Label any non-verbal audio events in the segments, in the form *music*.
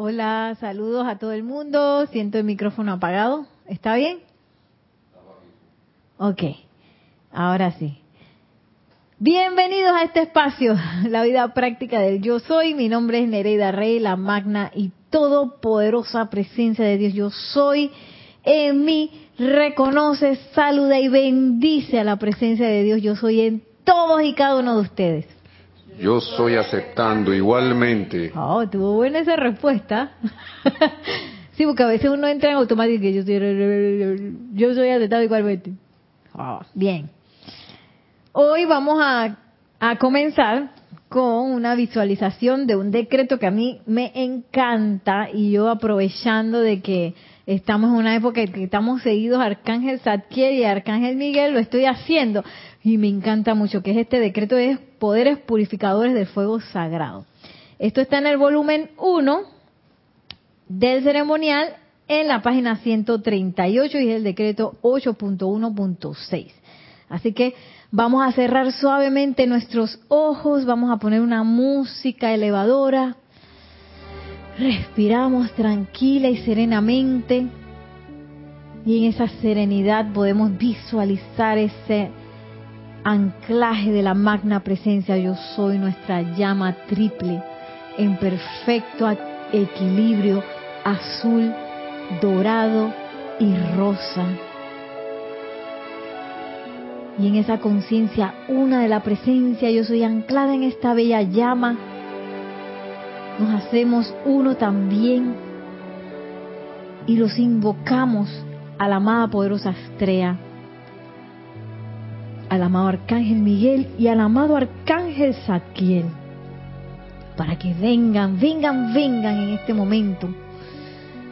Hola, saludos a todo el mundo. Siento el micrófono apagado. ¿Está bien? Ok, ahora sí. Bienvenidos a este espacio, *laughs* la vida práctica del yo soy. Mi nombre es Nereida Rey, la magna y todopoderosa presencia de Dios. Yo soy en mí. Reconoce, saluda y bendice a la presencia de Dios. Yo soy en todos y cada uno de ustedes. Yo soy aceptando igualmente. Oh, tuvo buena esa respuesta. *laughs* sí, porque a veces uno entra en automático y yo soy, yo soy aceptado igualmente. Oh, bien. Hoy vamos a, a comenzar con una visualización de un decreto que a mí me encanta y yo aprovechando de que estamos en una época en que estamos seguidos Arcángel Zadkiel y Arcángel Miguel, lo estoy haciendo y me encanta mucho, que es este decreto de poderes purificadores del fuego sagrado. Esto está en el volumen 1 del ceremonial en la página 138 y es el decreto 8.1.6. Así que vamos a cerrar suavemente nuestros ojos, vamos a poner una música elevadora Respiramos tranquila y serenamente y en esa serenidad podemos visualizar ese anclaje de la magna presencia yo soy, nuestra llama triple en perfecto equilibrio azul, dorado y rosa. Y en esa conciencia una de la presencia yo soy anclada en esta bella llama nos hacemos uno también y los invocamos a la amada poderosa Astrea, al amado Arcángel Miguel y al amado Arcángel Zadkiel, para que vengan, vengan, vengan en este momento,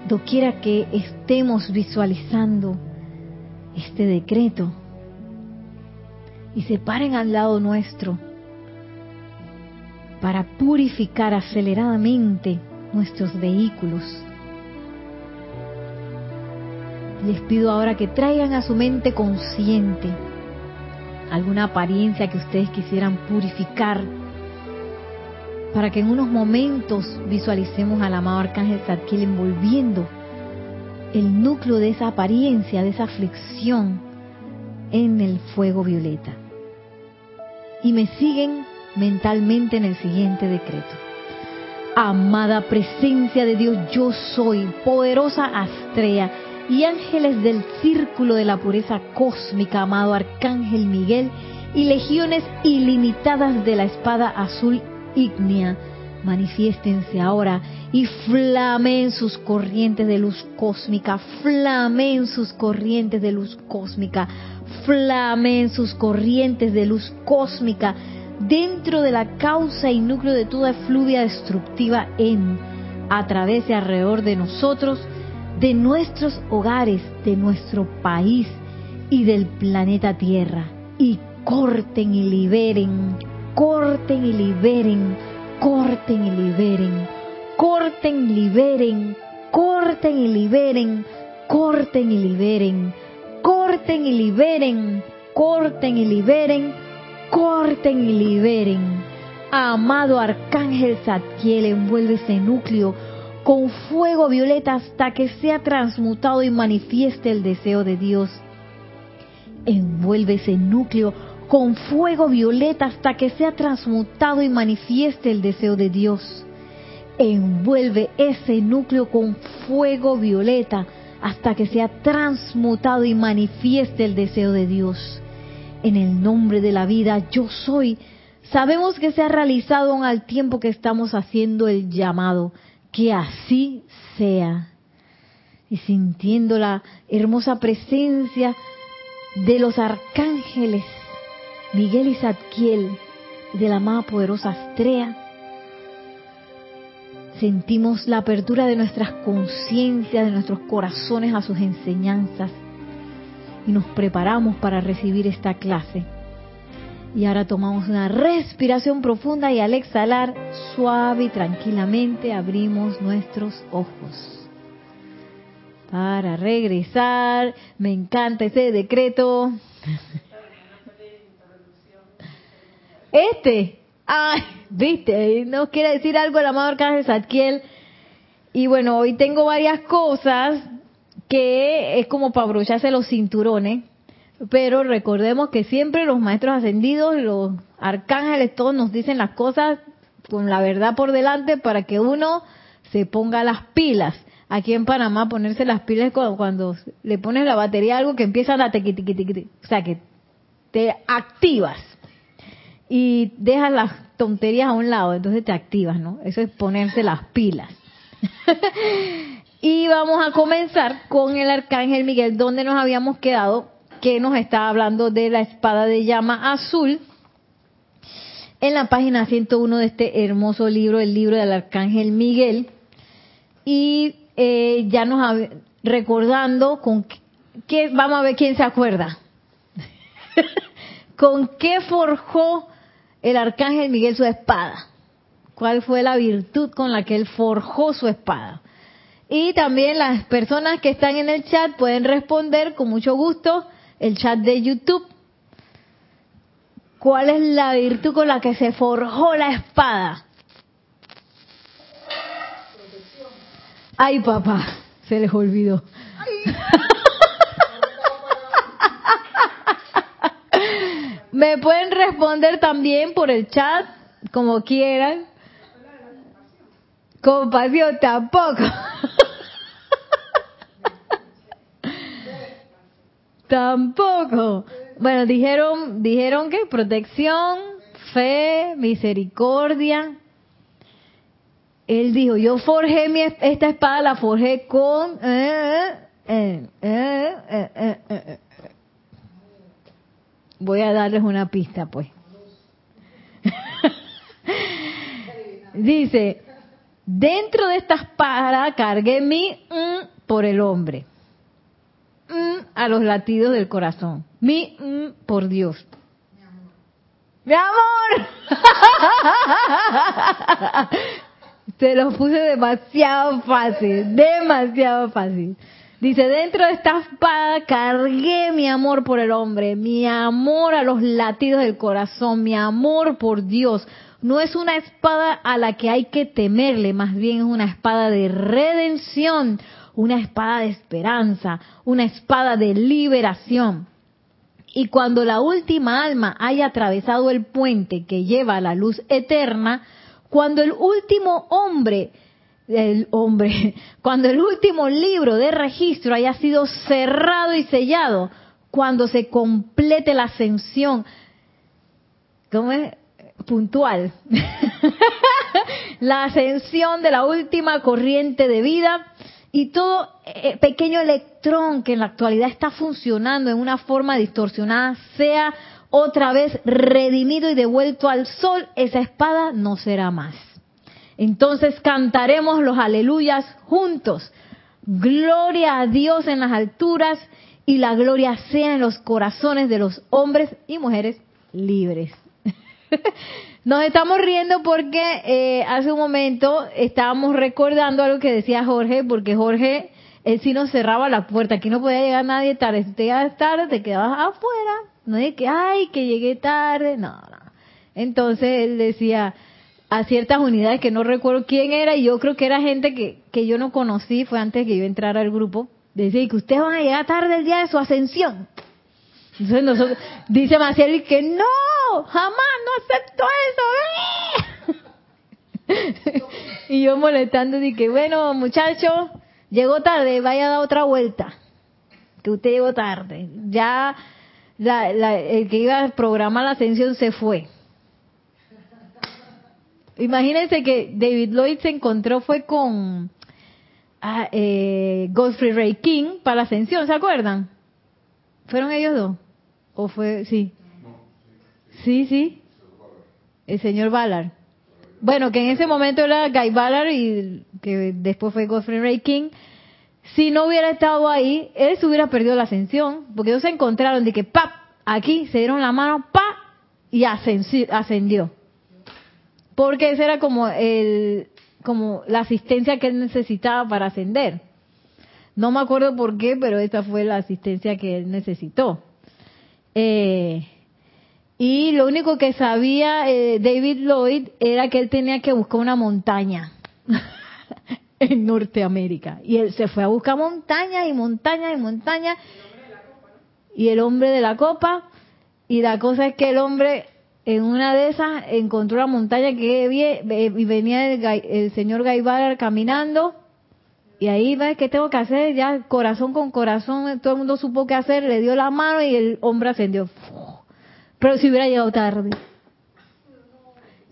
doquiera que estemos visualizando este decreto y se paren al lado nuestro para purificar aceleradamente nuestros vehículos. Les pido ahora que traigan a su mente consciente alguna apariencia que ustedes quisieran purificar para que en unos momentos visualicemos al amado Arcángel Zadkiel envolviendo el núcleo de esa apariencia, de esa aflicción en el fuego violeta. Y me siguen mentalmente en el siguiente decreto. Amada presencia de Dios, yo soy, poderosa Astrea y ángeles del círculo de la pureza cósmica, amado Arcángel Miguel y legiones ilimitadas de la espada azul ígnea, manifiéstense ahora y flamen sus corrientes de luz cósmica, flamen sus corrientes de luz cósmica, flamen sus corrientes de luz cósmica dentro de la causa y núcleo de toda efluvia destructiva en, a través de alrededor de nosotros, de nuestros hogares, de nuestro país y del planeta Tierra. Y corten y liberen, corten y liberen, corten y liberen, corten, liberen, corten y liberen, corten y liberen, corten y liberen, corten y liberen corten y liberen. Amado Arcángel Zadkiel, envuelve ese núcleo con fuego violeta hasta que sea transmutado y manifieste el deseo de Dios. Envuelve ese núcleo con fuego violeta hasta que sea transmutado y manifieste el deseo de Dios. Envuelve ese núcleo con fuego violeta hasta que sea transmutado y manifieste el deseo de Dios en el nombre de la vida yo soy, sabemos que se ha realizado aún al tiempo que estamos haciendo el llamado. Que así sea. Y sintiendo la hermosa presencia de los arcángeles Miguel y Zadkiel, de la más poderosa Astrea, sentimos la apertura de nuestras conciencias, de nuestros corazones a sus enseñanzas y nos preparamos para recibir esta clase. Y ahora tomamos una respiración profunda y al exhalar suave y tranquilamente abrimos nuestros ojos. Para regresar, me encanta ese decreto. Este, ay, viste, no quiere decir algo el amado Arcángel Zadkiel Y bueno, hoy tengo varias cosas que es como para abrocharse los cinturones, pero recordemos que siempre los maestros ascendidos, los arcángeles, todos nos dicen las cosas con la verdad por delante para que uno se ponga las pilas. Aquí en Panamá ponerse las pilas cuando, cuando le pones la batería a algo que empieza a tequi, o sea que te activas y dejas las tonterías a un lado, entonces te activas, ¿no? Eso es ponerse las pilas. *laughs* y vamos a comenzar con el arcángel Miguel, donde nos habíamos quedado, que nos está hablando de la espada de llama azul en la página 101 de este hermoso libro, el libro del Arcángel Miguel. Y eh, ya nos recordando con qué, vamos a ver quién se acuerda. *laughs* ¿Con qué forjó el Arcángel Miguel su espada? ¿Cuál fue la virtud con la que él forjó su espada? Y también las personas que están en el chat pueden responder con mucho gusto el chat de YouTube ¿Cuál es la virtud con la que se forjó la espada? Ay, papá, se les olvidó. *laughs* Me pueden responder también por el chat, como quieran. Compasión tampoco. Tampoco. Bueno, dijeron, dijeron que protección, fe, misericordia. Él dijo, yo forjé esta espada, la forjé con... Voy a darles una pista, pues. *laughs* Dice, dentro de esta espada cargué mi por el hombre. A los latidos del corazón. Mi, mm, por Dios. Mi amor. Se *laughs* lo puse demasiado fácil, demasiado fácil. Dice, dentro de esta espada cargué mi amor por el hombre, mi amor a los latidos del corazón, mi amor por Dios. No es una espada a la que hay que temerle, más bien es una espada de redención, una espada de esperanza, una espada de liberación. Y cuando la última alma haya atravesado el puente que lleva a la luz eterna, cuando el último hombre, el hombre, *laughs* cuando el último libro de registro haya sido cerrado y sellado, cuando se complete la ascensión, ¿cómo es? Puntual. *laughs* la ascensión de la última corriente de vida, y todo eh, pequeño electrón que en la actualidad está funcionando en una forma distorsionada sea otra vez redimido y devuelto al sol, esa espada no será más. Entonces cantaremos los aleluyas juntos. Gloria a Dios en las alturas y la gloria sea en los corazones de los hombres y mujeres libres. *laughs* Nos estamos riendo porque eh, hace un momento estábamos recordando algo que decía Jorge, porque Jorge, él sí nos cerraba la puerta, aquí no podía llegar nadie tarde, si te llegabas tarde te quedabas afuera, no es que, ay, que llegué tarde, no, no. Entonces él decía a ciertas unidades que no recuerdo quién era y yo creo que era gente que, que yo no conocí, fue antes que yo entrara al grupo, decía que ustedes van a llegar tarde el día de su ascensión. Entonces nosotros, dice Maciel que no, jamás, no acepto eso. *laughs* y yo molestando, dije, bueno, muchacho, llegó tarde, vaya a dar otra vuelta. Que usted llegó tarde. Ya el que iba a programar la ascensión se fue. Imagínense que David Lloyd se encontró fue con ah, eh, Godfrey Ray King para la ascensión, ¿se acuerdan? ¿Fueron ellos dos? ¿O fue, sí? Sí, sí. El señor Ballard. Bueno, que en ese momento era Guy Ballard y que después fue Godfrey Ray King. Si no hubiera estado ahí, él se hubiera perdido la ascensión, porque ellos se encontraron de que, ¡pap! Aquí se dieron la mano, ¡pa! Y ascendió. Porque esa era como el, como la asistencia que él necesitaba para ascender. No me acuerdo por qué, pero esa fue la asistencia que él necesitó. Eh, y lo único que sabía eh, David Lloyd era que él tenía que buscar una montaña. *laughs* en Norteamérica. Y él se fue a buscar montañas y montañas y montañas. Y el hombre de la copa. Y la cosa es que el hombre en una de esas encontró la montaña que y venía el, señor Gaibar caminando. Y ahí va, ¿qué tengo que hacer? Ya corazón con corazón, todo el mundo supo qué hacer, le dio la mano y el hombre ascendió. Pero si hubiera llegado tarde.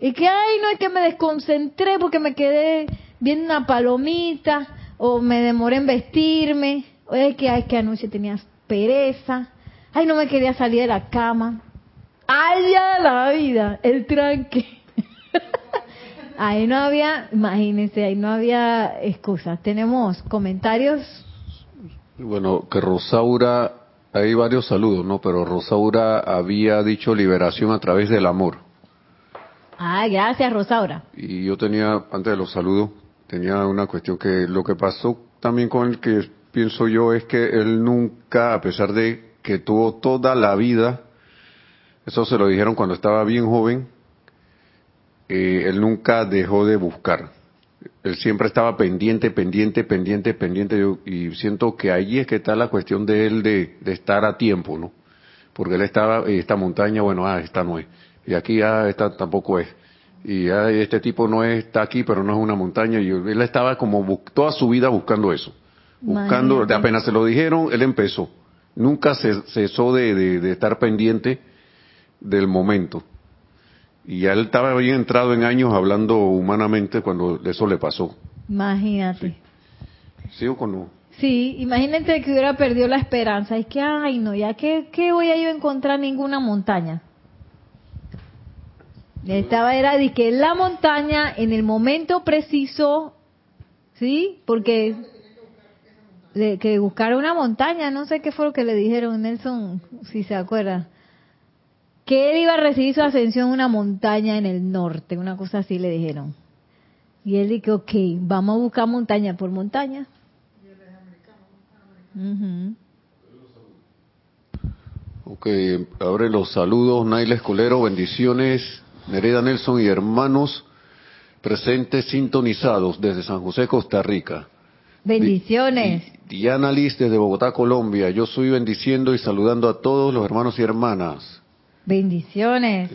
Y que, ay, no es que me desconcentré porque me quedé viendo una palomita o me demoré en vestirme. O es que, ay, que anoche tenías pereza. Ay, no me quería salir de la cama. Ay, ya la vida, el tranque. *laughs* ahí no había, imagínense, ahí no había excusas. Tenemos comentarios. Bueno, que Rosaura, hay varios saludos, ¿no? Pero Rosaura había dicho liberación a través del amor. Ah, gracias, Rosaura. Y yo tenía, antes de los saludos, tenía una cuestión que lo que pasó también con el que pienso yo es que él nunca, a pesar de que tuvo toda la vida, eso se lo dijeron cuando estaba bien joven, eh, él nunca dejó de buscar. Él siempre estaba pendiente, pendiente, pendiente, pendiente. y siento que ahí es que está la cuestión de él de, estar a tiempo, ¿no? Porque él estaba, esta montaña, bueno, ah, esta no es y aquí ya esta tampoco es. Y ya este tipo no está aquí, pero no es una montaña. Y él estaba como toda su vida buscando eso. Buscando, de apenas se lo dijeron, él empezó. Nunca se, cesó de, de, estar pendiente del momento. Y ya él estaba bien entrado en años hablando humanamente cuando eso le pasó. Imagínate. ¿Sigo con no? Sí, imagínate que hubiera perdido la esperanza. Es que, ay, no, ya que, ¿qué voy a yo encontrar ninguna montaña. Estaba era de que la montaña en el momento preciso, ¿sí? Porque que buscar una montaña, no sé qué fue lo que le dijeron Nelson, si se acuerda. Que él iba a recibir su ascensión en una montaña en el norte, una cosa así le dijeron. Y él dijo, ok, vamos a buscar montaña por montaña. Ok, abre los saludos, Naila Escolero, bendiciones. Nereda Nelson y hermanos presentes sintonizados desde San José, Costa Rica. Bendiciones. Diana Liz desde Bogotá, Colombia. Yo soy bendiciendo y saludando a todos los hermanos y hermanas. Bendiciones.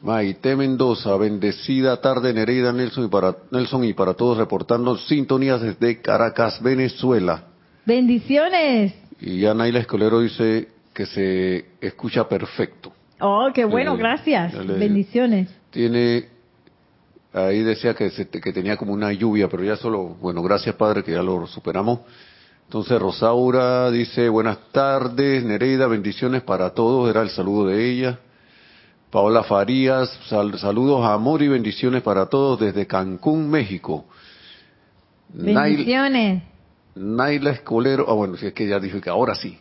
Maite Mendoza, bendecida tarde Nereida Nelson y para Nelson y para todos reportando sintonías desde Caracas, Venezuela. Bendiciones. Y ya Naila Escolero dice que se escucha perfecto. Oh, qué bueno, gracias. Bendiciones. Tiene, ahí decía que, que tenía como una lluvia, pero ya solo, bueno, gracias Padre que ya lo superamos. Entonces Rosaura dice, buenas tardes, Nereida, bendiciones para todos, era el saludo de ella. Paola Farías, saludos, amor y bendiciones para todos desde Cancún, México. Bendiciones. Naila Escolero, ah bueno, si es que ya dijo que ahora sí.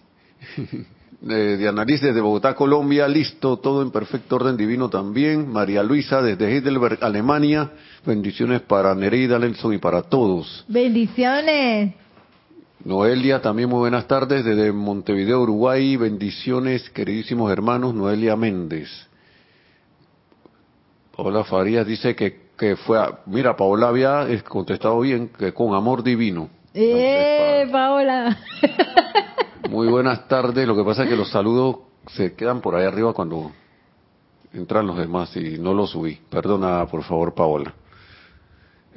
de *laughs* Diana desde Bogotá, Colombia, listo, todo en perfecto orden divino también. María Luisa desde Heidelberg, Alemania, bendiciones para Nereida Nelson y para todos. Bendiciones. Noelia, también muy buenas tardes desde Montevideo, Uruguay, bendiciones queridísimos hermanos, Noelia Méndez. Paola Farías dice que, que fue, a, mira, Paola había contestado bien, que con amor divino. ¡Eh, Paola! *laughs* Muy buenas tardes. Lo que pasa es que los saludos se quedan por ahí arriba cuando entran los demás y no los subí. Perdona, por favor, Paola.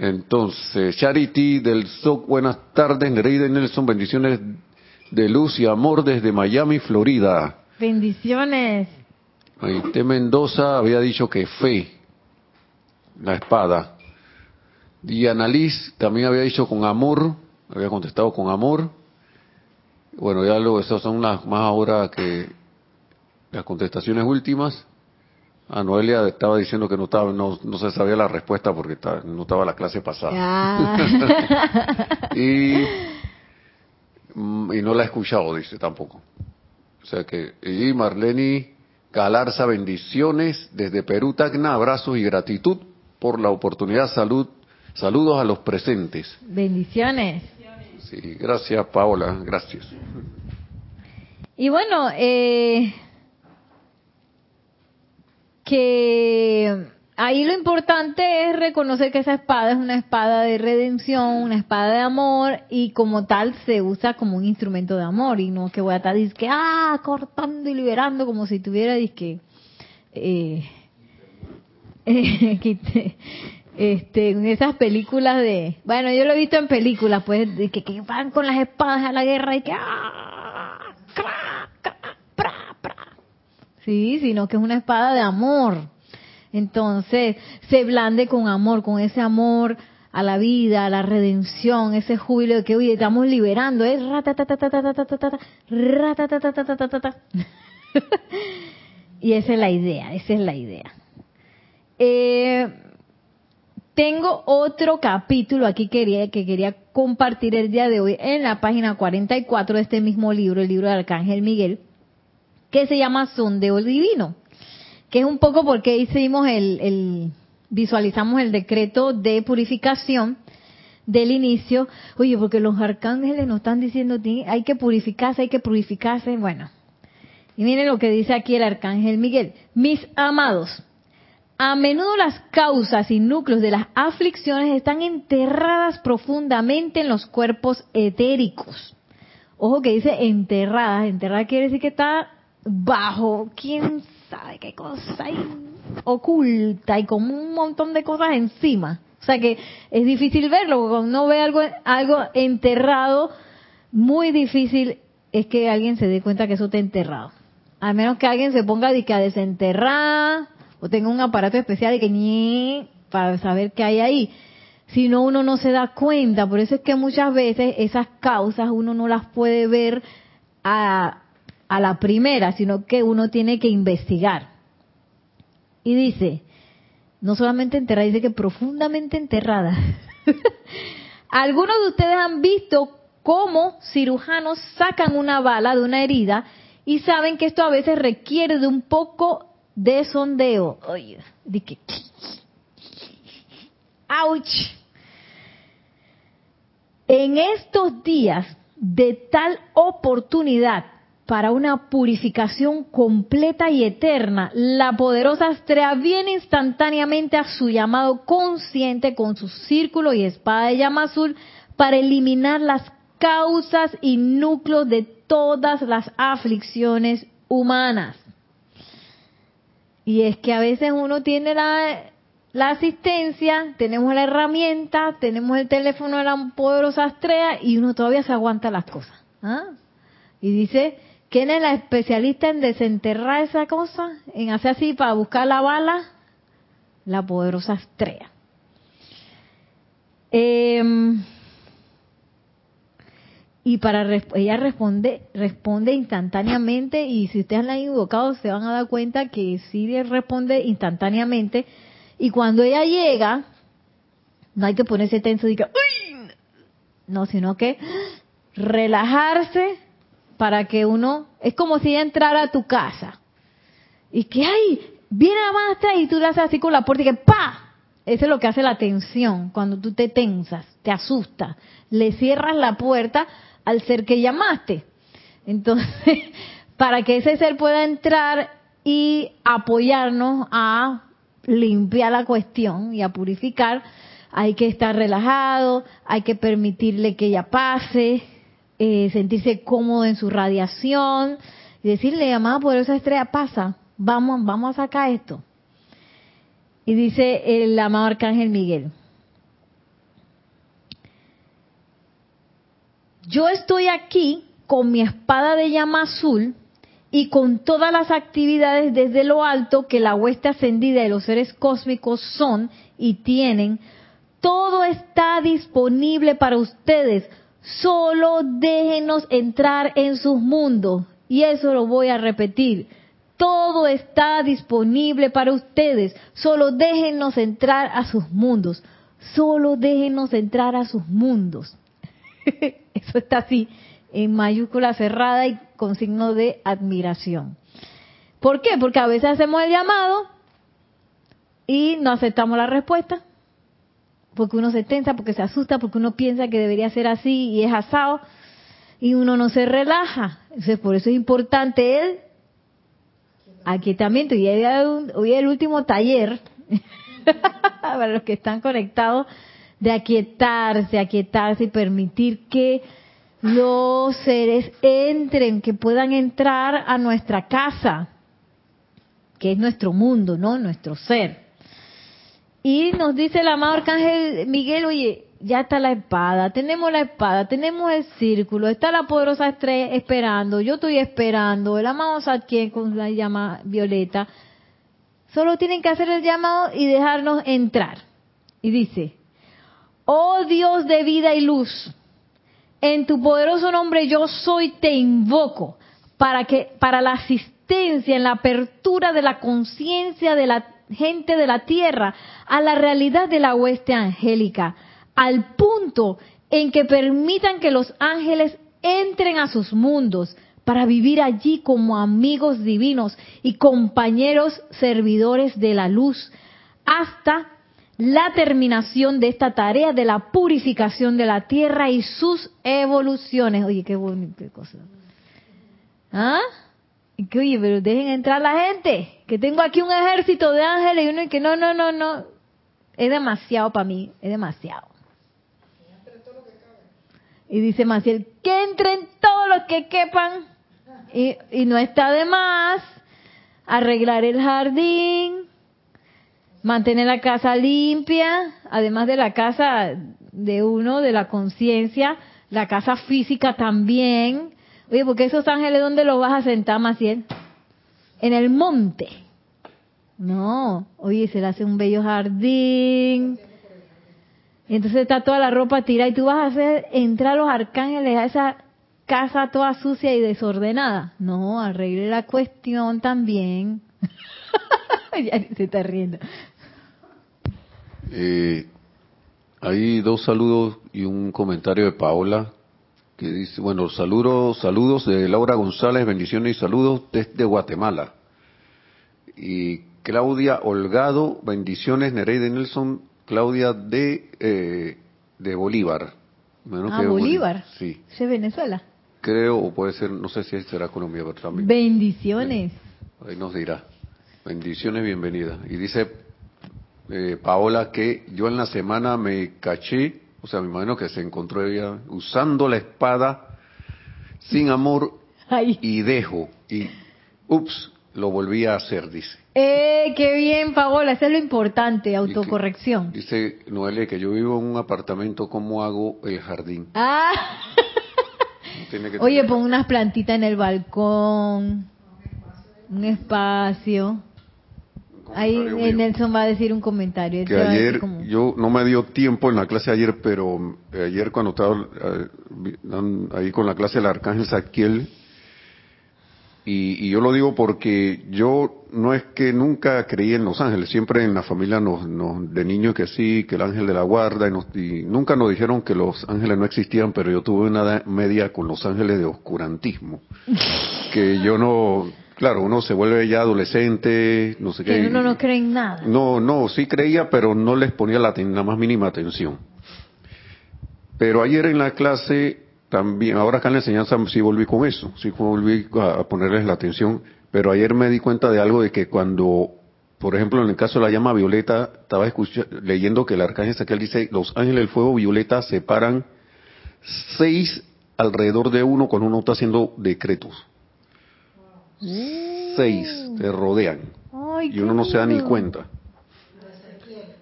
Entonces, Charity del SOC, buenas tardes. Nereida Nelson, bendiciones de luz y amor desde Miami, Florida. Bendiciones. Maite Mendoza había dicho que fe, la espada. Diana Liz también había dicho con amor, había contestado con amor. Bueno, ya luego, esas son las más ahora que las contestaciones últimas. A Noelia estaba diciendo que no estaba, no, se sabía la respuesta porque no estaba la clase pasada. *laughs* y, mm, y no la he escuchado, dice tampoco. O sea que, y Marlene Galarza, bendiciones desde Perú, Tacna, abrazos y gratitud por la oportunidad, salud, saludos a los presentes. Bendiciones. Sí, gracias Paola, gracias. Y bueno, eh, que ahí lo importante es reconocer que esa espada es una espada de redención, una espada de amor y como tal se usa como un instrumento de amor y no que voy a estar que ah cortando y liberando como si tuviera disque eh, *laughs* eh, este en esas películas de bueno yo lo he visto en películas pues que, van con las espadas a la guerra y que ah, sí sino que es una espada de amor entonces, se blande con amor, con ese amor a la vida, a la redención, ese júbilo de que, oye, estamos liberando, es Y esa es la idea, esa es la idea. Eh, tengo otro capítulo aquí quería, que quería compartir el día de hoy en la página 44 de este mismo libro, el libro de Arcángel Miguel, que se llama Sondeo Divino que es un poco porque hicimos el, visualizamos el decreto de purificación del inicio. Oye, porque los arcángeles nos están diciendo, hay que purificarse, hay que purificarse. Bueno, y miren lo que dice aquí el arcángel Miguel. Mis amados, a menudo las causas y núcleos de las aflicciones están enterradas profundamente en los cuerpos etéricos. Ojo que dice enterradas. Enterrada quiere decir que está bajo, quién sabe qué cosa hay oculta y con un montón de cosas encima. O sea que es difícil verlo, cuando uno ve algo, algo enterrado, muy difícil es que alguien se dé cuenta que eso está enterrado. A menos que alguien se ponga a desenterrar o tenga un aparato especial de que para saber qué hay ahí. Si no, uno no se da cuenta. Por eso es que muchas veces esas causas uno no las puede ver a, a la primera, sino que uno tiene que investigar. Y dice, no solamente enterrada, dice que profundamente enterrada. *laughs* Algunos de ustedes han visto cómo cirujanos sacan una bala de una herida y saben que esto a veces requiere de un poco de sondeo. Oye, de que... ¡Auch! En estos días de tal oportunidad, para una purificación completa y eterna, la poderosa Astrea viene instantáneamente a su llamado consciente con su círculo y espada de llama azul para eliminar las causas y núcleos de todas las aflicciones humanas. Y es que a veces uno tiene la, la asistencia, tenemos la herramienta, tenemos el teléfono de la poderosa Astrea y uno todavía se aguanta las cosas. ¿ah? Y dice, ¿Quién es la especialista en desenterrar esa cosa? En hacer así para buscar la bala. La poderosa estrella. Em, y para ella responde responde instantáneamente y si ustedes la han invocado se van a dar cuenta que sí responde instantáneamente y cuando ella llega no hay que ponerse tenso y que no sino que relajarse para que uno, es como si ella entrara a tu casa. Y que, ay, viene la maestra y tú le haces así con la puerta y que, pa, eso es lo que hace la tensión, cuando tú te tensas, te asustas, le cierras la puerta al ser que llamaste. Entonces, *laughs* para que ese ser pueda entrar y apoyarnos a limpiar la cuestión y a purificar, hay que estar relajado, hay que permitirle que ella pase, eh, sentirse cómodo en su radiación y decirle, amada poderosa estrella, pasa, vamos, vamos a sacar esto. Y dice el amado arcángel Miguel, yo estoy aquí con mi espada de llama azul y con todas las actividades desde lo alto que la hueste ascendida de los seres cósmicos son y tienen, todo está disponible para ustedes. Solo déjenos entrar en sus mundos. Y eso lo voy a repetir. Todo está disponible para ustedes. Solo déjenos entrar a sus mundos. Solo déjenos entrar a sus mundos. *laughs* Eso está así, en mayúscula cerrada y con signo de admiración. ¿Por qué? Porque a veces hacemos el llamado y no aceptamos la respuesta porque uno se tensa, porque se asusta, porque uno piensa que debería ser así y es asado, y uno no se relaja. Entonces, por eso es importante el aquietamiento. Y hoy es el último taller *laughs* para los que están conectados, de aquietarse, aquietarse y permitir que los seres entren, que puedan entrar a nuestra casa, que es nuestro mundo, ¿no? Nuestro ser. Y nos dice el amado Arcángel Miguel, oye, ya está la espada, tenemos la espada, tenemos el círculo, está la poderosa estrella esperando, yo estoy esperando, el amado Satien con la llama violeta. Solo tienen que hacer el llamado y dejarnos entrar. Y dice, oh Dios de vida y luz, en tu poderoso nombre yo soy, te invoco para que para la asistencia en la apertura de la conciencia de la gente de la tierra a la realidad de la hueste angélica, al punto en que permitan que los ángeles entren a sus mundos para vivir allí como amigos divinos y compañeros servidores de la luz, hasta la terminación de esta tarea de la purificación de la tierra y sus evoluciones. Oye, qué bonita cosa. ¿Ah? Que, oye, pero dejen entrar la gente, que tengo aquí un ejército de ángeles y uno y que no, no, no, no. Es demasiado para mí, es demasiado. Y dice Maciel, que entren todos los que quepan. Y, y no está de más arreglar el jardín, mantener la casa limpia, además de la casa de uno, de la conciencia, la casa física también. Oye, porque esos ángeles, ¿dónde los vas a sentar, Maciel? En el monte. No, oye, se le hace un bello jardín. Y entonces está toda la ropa tirada y tú vas a hacer entrar los arcángeles a esa casa toda sucia y desordenada. No, arregle la cuestión también. *laughs* ya se está riendo. Eh, hay dos saludos y un comentario de Paola que dice, bueno, saludos, saludos de Laura González, bendiciones y saludos desde Guatemala. Y Claudia Holgado, bendiciones, Nereide Nelson, Claudia de, eh, de Bolívar. Bueno, ah, Bolívar. Sí. ¿Es Venezuela? Creo, o puede ser, no sé si será Colombia, pero también. Bendiciones. Ahí nos dirá. Bendiciones, bienvenida. Y dice eh, Paola que yo en la semana me caché, o sea, me imagino que se encontró ella usando la espada sin amor y dejo. Y, ups, lo volví a hacer, dice. ¡Eh, qué bien, Paola! Eso es lo importante, autocorrección. dice Noelia que yo vivo en un apartamento, ¿cómo hago el jardín? Ah. Oye, pon unas plantitas en el balcón, un espacio. Ahí Nelson va a decir un comentario. Que ayer, yo no me dio tiempo en la clase ayer, pero eh, ayer cuando estaba eh, ahí con la clase del Arcángel Saquiel, y, yo lo digo porque yo no es que nunca creí en los ángeles, siempre en la familia nos, de niños que sí, que el ángel de la guarda, y, nunca nos dijeron que los ángeles no existían, pero yo tuve una media con los ángeles de oscurantismo, *laughs* que yo no, claro, uno se vuelve ya adolescente, no sé qué. Que uno no cree en nada. No, no, sí creía, pero no les ponía la, la más mínima atención. Pero ayer en la clase también, ahora acá en la enseñanza sí volví con eso, sí volví a, ponerles la atención, pero ayer me di cuenta de algo de que cuando, por ejemplo, en el caso de la llama violeta, estaba leyendo que el arcángel Saquiel dice, los ángeles del fuego violeta separan seis alrededor de uno cuando uno está haciendo decretos. Seis te rodean. y uno no se da ni cuenta.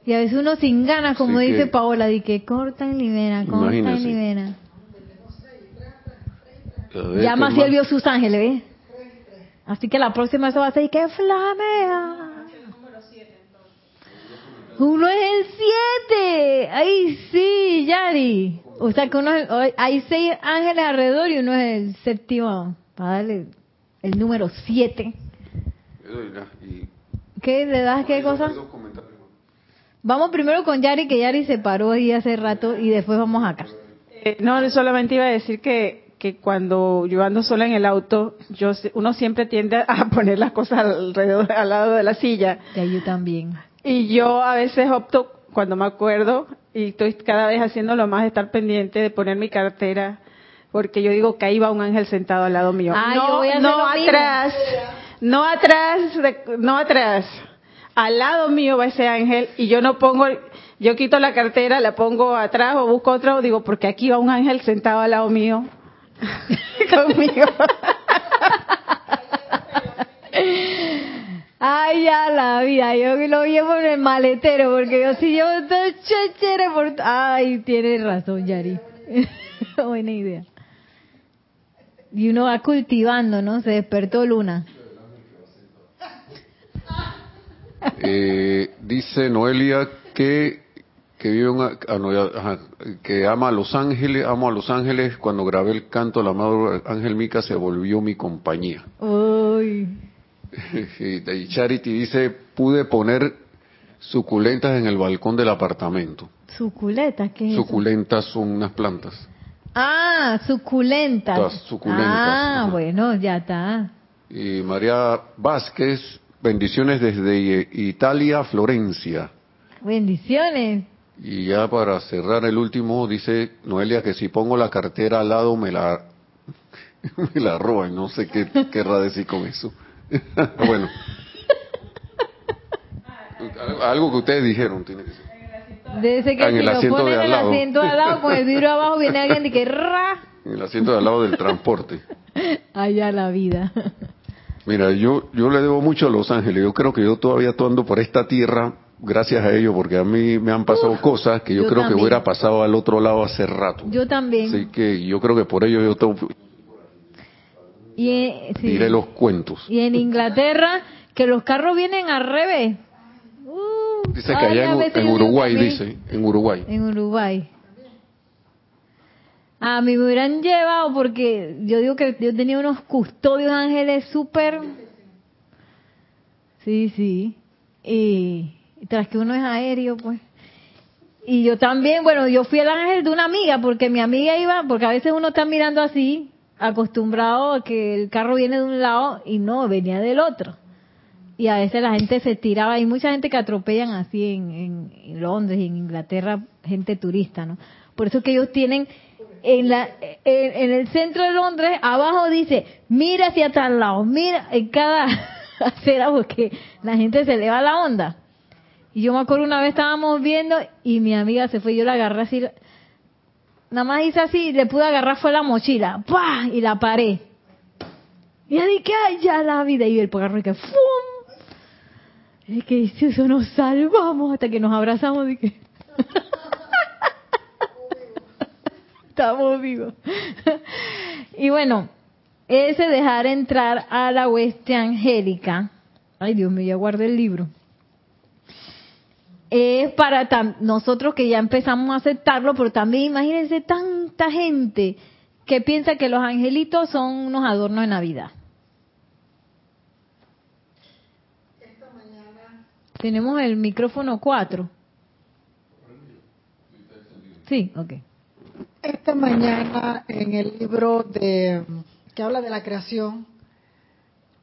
Y a veces uno sin ganas, como dice Paola, de que cortan y liberan, cortan y liberan. Ya Maciel vio sus ángeles, ¿ves? Así que la próxima se va a ser que flamea. Uno es el siete. Ahí sí, Yari. O sea que uno hay seis ángeles alrededor y uno es el séptimo. Para darle el número siete. ¿Qué le das qué cosa? Vamos primero con Yari, que Yari se paró ahí hace rato y después vamos acá. Eh, no, solamente iba a decir que que cuando yo ando sola en el auto, yo uno siempre tiende a *laughs* poner las cosas alrededor, al lado de la silla. Y yo también. Y yo a veces opto, cuando me acuerdo, y estoy cada vez haciendo lo más, estar pendiente de poner mi cartera, porque yo digo que ahí va un ángel sentado al lado mío. no, no atrás, no atrás, no atrás, al lado mío va ese ángel y yo no pongo, yo quito la cartera, la pongo atrás o busco otro, digo, porque aquí va un ángel sentado al lado mío. *laughs* conmigo. Ay, ya la vida, yo lo llevo en el maletero, porque yo si llevo todo chéchere por... Ay, tienes razón, Yari. *laughs* Buena idea. Y uno va cultivando, ¿no? Se despertó Luna. Eh, dice Noelia que que vive una, ah, no, ajá, que ama a Los Ángeles, amo a Los Ángeles, cuando grabé el canto la amado Ángel Mica se volvió mi compañía. Uy. *laughs* y Charity dice, pude poner suculentas en el balcón del apartamento. ¿Suculentas? ¿Qué es eso? Suculentas son unas plantas. Ah, suculentas. Todas suculentas, Ah, bueno, ya está. Y María Vázquez, bendiciones desde Italia, Florencia. Bendiciones. Y ya para cerrar el último, dice Noelia que si pongo la cartera al lado me la, *laughs* me la roban. No sé qué querrá decir con eso. *laughs* bueno. *laughs* Algo que ustedes dijeron tiene que ser. Desde que Ah, en el asiento de al el lado. asiento de al lado con el vidrio abajo, viene alguien y que ra. En el asiento de al lado del transporte. *laughs* Allá la vida. Mira, yo, yo le debo mucho a Los Ángeles. Yo creo que yo todavía ando por esta tierra gracias a ellos, porque a mí me han pasado Uf, cosas que yo, yo creo que también. hubiera pasado al otro lado hace rato. Yo también. Así que yo creo que por ello yo to- Y, sí. diré los cuentos. y en Inglaterra, que los carros vienen al revés. Dice que allá en, Uruguay, dice, en Uruguay. En Uruguay. A mí me hubieran llevado porque yo digo que yo tenía unos custodios ángeles súper... Sí, sí. Y, y tras que uno es aéreo, pues. Y yo también, bueno, yo fui el ángel de una amiga porque mi amiga iba, porque a veces uno está mirando así, acostumbrado a que el carro viene de un lado y no, venía del otro. Y a veces la gente se tiraba, hay mucha gente que atropellan así en, en- Londres y en Inglaterra, gente turista, ¿no? Por eso que ellos tienen en la en, el centro de Londres, abajo dice, mira hacia tal lado, mira en cada *laughs* acera porque la gente se le va la onda. Y yo me acuerdo una vez estábamos viendo y mi amiga se fue, yo la agarré así, nada más hice así, le pude agarrar fue la mochila, ¡pah! y la paré. Y ya dije, ay, ya la vida, y el carro y que ¡fum! Es que si eso nos salvamos hasta que nos abrazamos y que *laughs* estamos vivos. y bueno, ese dejar entrar a la hueste angélica, ay Dios mío, ya guardé el libro, es para nosotros que ya empezamos a aceptarlo, pero también imagínense tanta gente que piensa que los angelitos son unos adornos de Navidad. Tenemos el micrófono 4. Sí, ok. Esta mañana en el libro de que habla de la creación,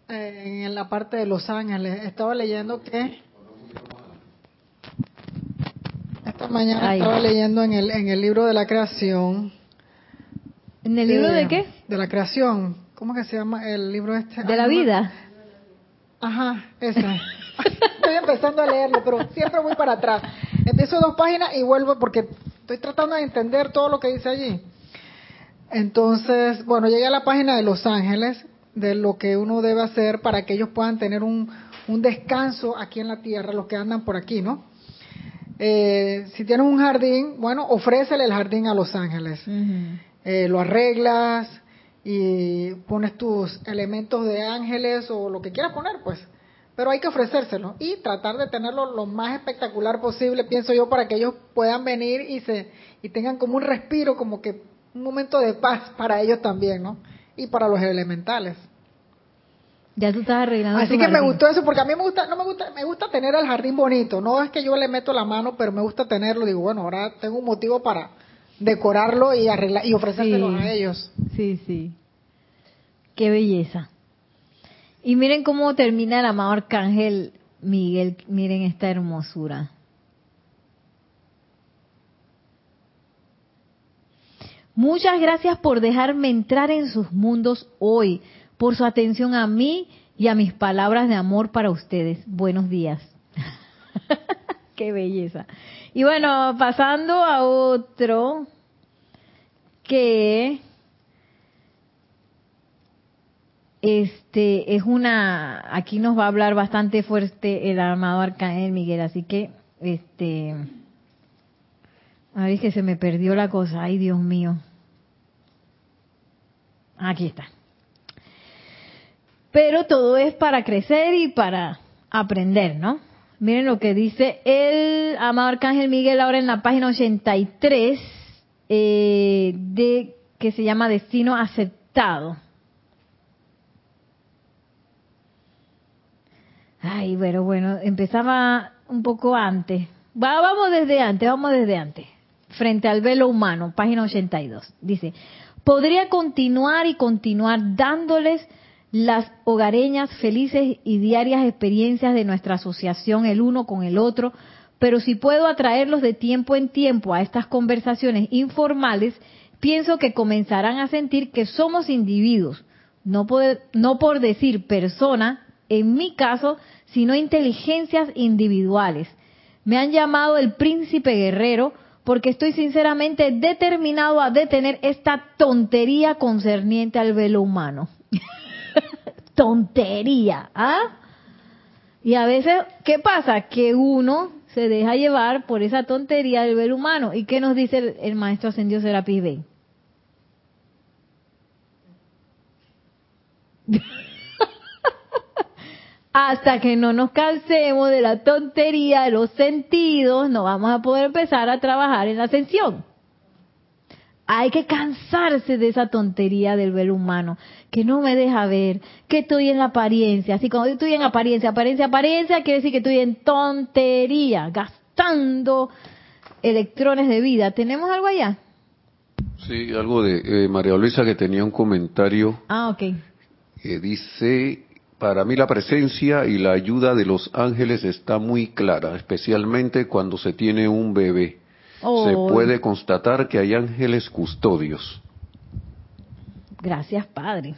eh, en la parte de Los Ángeles, estaba leyendo que esta mañana estaba leyendo en el en el libro de la creación. ¿En el libro eh, de qué? De la creación. ¿Cómo que se llama el libro este? De Ay, la vida. Ajá, ese. *laughs* Estoy empezando a leerlo, pero siempre voy para atrás. Empiezo dos páginas y vuelvo porque estoy tratando de entender todo lo que dice allí. Entonces, bueno, llegué a la página de Los Ángeles, de lo que uno debe hacer para que ellos puedan tener un, un descanso aquí en la tierra, los que andan por aquí, ¿no? Eh, si tienes un jardín, bueno, ofrécele el jardín a Los Ángeles eh, lo arreglas y pones tus elementos de ángeles o lo que quieras poner, pues. Pero hay que ofrecérselo y tratar de tenerlo lo más espectacular posible, pienso yo, para que ellos puedan venir y se y tengan como un respiro, como que un momento de paz para ellos también, ¿no? Y para los elementales. Ya tú estás arreglando Así que me gustó eso porque a mí me gusta, no me gusta, me gusta tener el jardín bonito. No es que yo le meto la mano, pero me gusta tenerlo. Digo, bueno, ahora tengo un motivo para decorarlo y arreglar y ofrecérselo Sí. a ellos. Sí, sí. Qué belleza. Y miren cómo termina el amado arcángel Miguel. Miren esta hermosura. Muchas gracias por dejarme entrar en sus mundos hoy, por su atención a mí y a mis palabras de amor para ustedes. Buenos días. *laughs* Qué belleza. Y bueno, pasando a otro que este es una aquí nos va a hablar bastante fuerte el armado arcángel Miguel, así que este a ver que se me perdió la cosa, ay Dios mío. Aquí está. Pero todo es para crecer y para aprender, ¿no? Miren lo que dice el amado Arcángel Miguel ahora en la página 83 eh, de que se llama Destino Aceptado. Ay, pero bueno, empezaba un poco antes. vamos desde antes, vamos desde antes. Frente al velo humano, página 82. Dice, podría continuar y continuar dándoles las hogareñas felices y diarias experiencias de nuestra asociación el uno con el otro, pero si puedo atraerlos de tiempo en tiempo a estas conversaciones informales, pienso que comenzarán a sentir que somos individuos, no no por decir persona, en mi caso, sino inteligencias individuales. Me han llamado el príncipe guerrero porque estoy sinceramente determinado a detener esta tontería concerniente al velo humano. *laughs* tontería, ¿ah? Y a veces, ¿qué pasa? Que uno se deja llevar por esa tontería del velo humano. ¿Y qué nos dice el, maestro ascendido Serapis Bey? *laughs* hasta que no nos cansemos de la tontería de los sentidos, no vamos a poder empezar a trabajar en la ascensión. Hay que cansarse de esa tontería del ver humano, que no me deja ver, que estoy en la apariencia. Así como estoy en apariencia, apariencia, apariencia, quiere decir que estoy en tontería, gastando electrones de vida. ¿Tenemos algo allá? Sí, algo de eh, María Luisa que tenía un comentario. Ah, ok. Que dice, para mí la presencia y la ayuda de los ángeles está muy clara, especialmente cuando se tiene un bebé. Se oh. puede constatar que hay ángeles custodios. Gracias, Padre.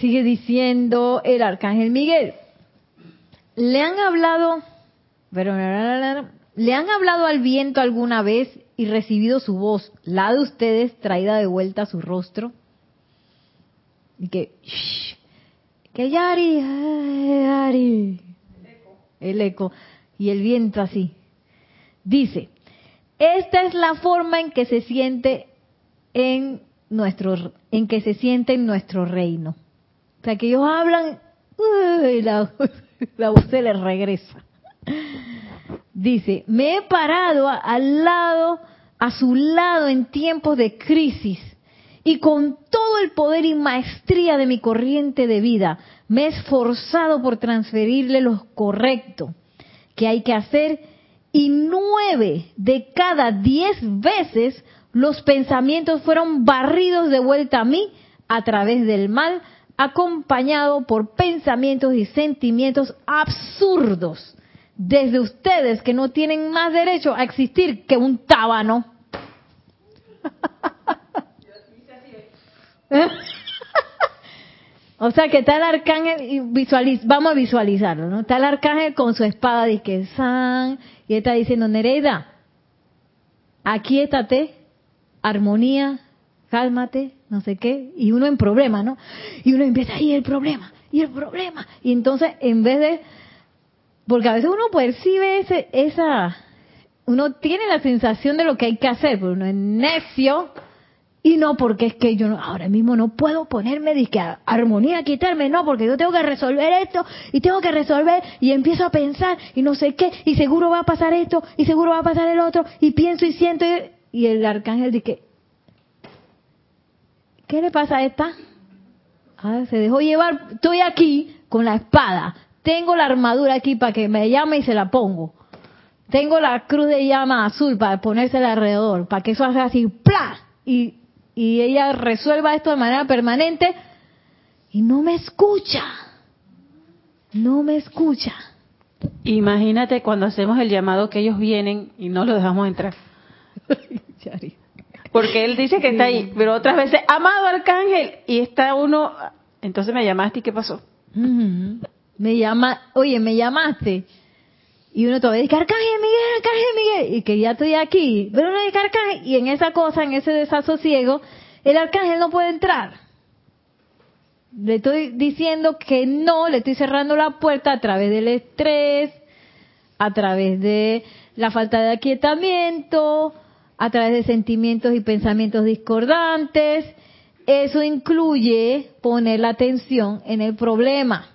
Sigue diciendo el arcángel Miguel. Le han hablado, pero le han hablado al viento alguna vez y recibido su voz, la de ustedes traída de vuelta a su rostro. Y que, que Yari, Yari. El eco. Y el viento así. Dice, esta es la forma en que se siente en nuestro, en que se siente en nuestro reino. O sea, que ellos hablan, y la, *laughs* la voz se les regresa. Dice, me he parado al lado, a su lado en tiempos de crisis y con todo el poder y maestría de mi corriente de vida me he esforzado por transferirle lo correcto que hay que hacer y nueve de cada diez veces los pensamientos fueron barridos de vuelta a mí a través del mal, acompañado por pensamientos y sentimientos absurdos desde ustedes que no tienen más derecho a existir que un tábano. *laughs* *laughs* o sea que está el arcángel, visualiz, vamos a visualizarlo, ¿no? Está el arcángel con su espada de que san, y está diciendo, Nereida, aquíétate, armonía, cálmate, no sé qué, y uno en problema, ¿no? Y uno empieza, y el problema, y el problema, y entonces en vez de, porque a veces uno percibe ese, esa, uno tiene la sensación de lo que hay que hacer, pero uno es necio, y no porque es que yo ahora mismo no puedo ponerme disque armonía, quitarme, no, porque yo tengo que resolver esto y tengo que resolver y empiezo a pensar y no sé qué y seguro va a pasar esto y seguro va a pasar el otro y pienso y siento y, el arcángel dice, ¿qué le pasa a esta? Se dejó llevar, estoy aquí con la espada, tengo la armadura aquí para que me llame y se la pongo. Tengo la cruz de llama azul para ponérsela alrededor, para que eso haga así, ¡plá! Y ella resuelva esto de manera permanente y no me escucha. No me escucha. Imagínate cuando hacemos el llamado que ellos vienen y no lo dejamos entrar. *laughs* Porque él dice que está ahí, pero otras veces, amado arcángel, y está uno, entonces me llamaste y ¿qué pasó? Me llama, oye, me llamaste. Y uno todavía dice, Arcángel Miguel, Arcángel Miguel, y que ya estoy aquí, pero no dice Arcángel, y en esa cosa, en ese desasosiego, el Arcángel no puede entrar. Le estoy diciendo que no, le estoy cerrando la puerta a través del estrés, a través de la falta de aquietamiento, a través de sentimientos y pensamientos discordantes. Eso incluye poner la atención en el problema.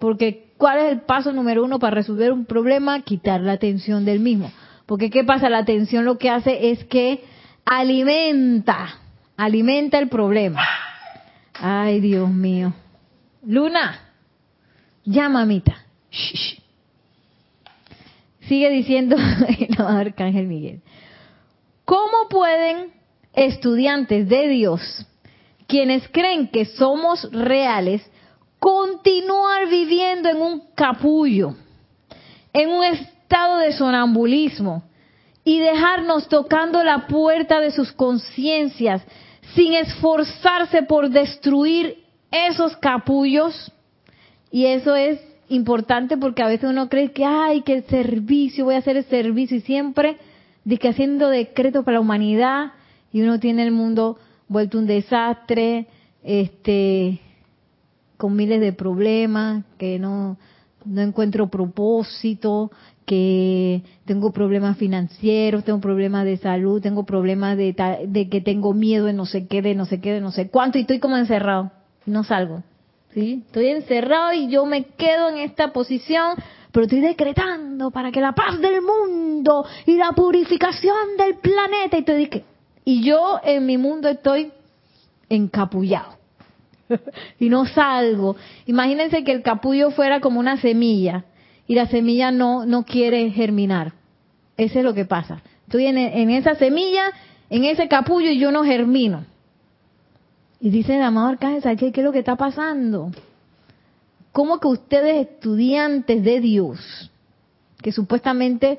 Porque ¿cuál es el paso número uno para resolver un problema? Quitar la atención del mismo. Porque ¿qué pasa? La atención lo que hace es que alimenta, alimenta el problema. Ay, Dios mío. Luna, ya mamita. Sigue diciendo *laughs* el arcángel Miguel. ¿Cómo pueden estudiantes de Dios, quienes creen que somos reales, continuar viviendo en un capullo, en un estado de sonambulismo y dejarnos tocando la puerta de sus conciencias sin esforzarse por destruir esos capullos? Y eso es importante porque a veces uno cree que, ay, que el servicio, voy a hacer el servicio y siempre de que haciendo decretos para la humanidad y uno tiene el mundo vuelto un desastre, este, con miles de problemas, que no, no encuentro propósito, que tengo problemas financieros, tengo problemas de salud, tengo problemas de, de que tengo miedo de no sé qué, de no sé qué, de no sé cuánto, y estoy como encerrado, no salgo. ¿sí? Estoy encerrado y yo me quedo en esta posición, pero estoy decretando para que la paz del mundo y la purificación del planeta, y, te y yo en mi mundo estoy encapullado. *laughs* y no salgo. Imagínense que el capullo fuera como una semilla y la semilla no, no quiere germinar. Eso es lo que pasa. Estoy en, esa semilla, en ese capullo y yo no germino. Y dice el amado Arcángel, ¿qué, ¿qué es lo que está pasando? ¿Cómo que ustedes estudiantes de Dios, que supuestamente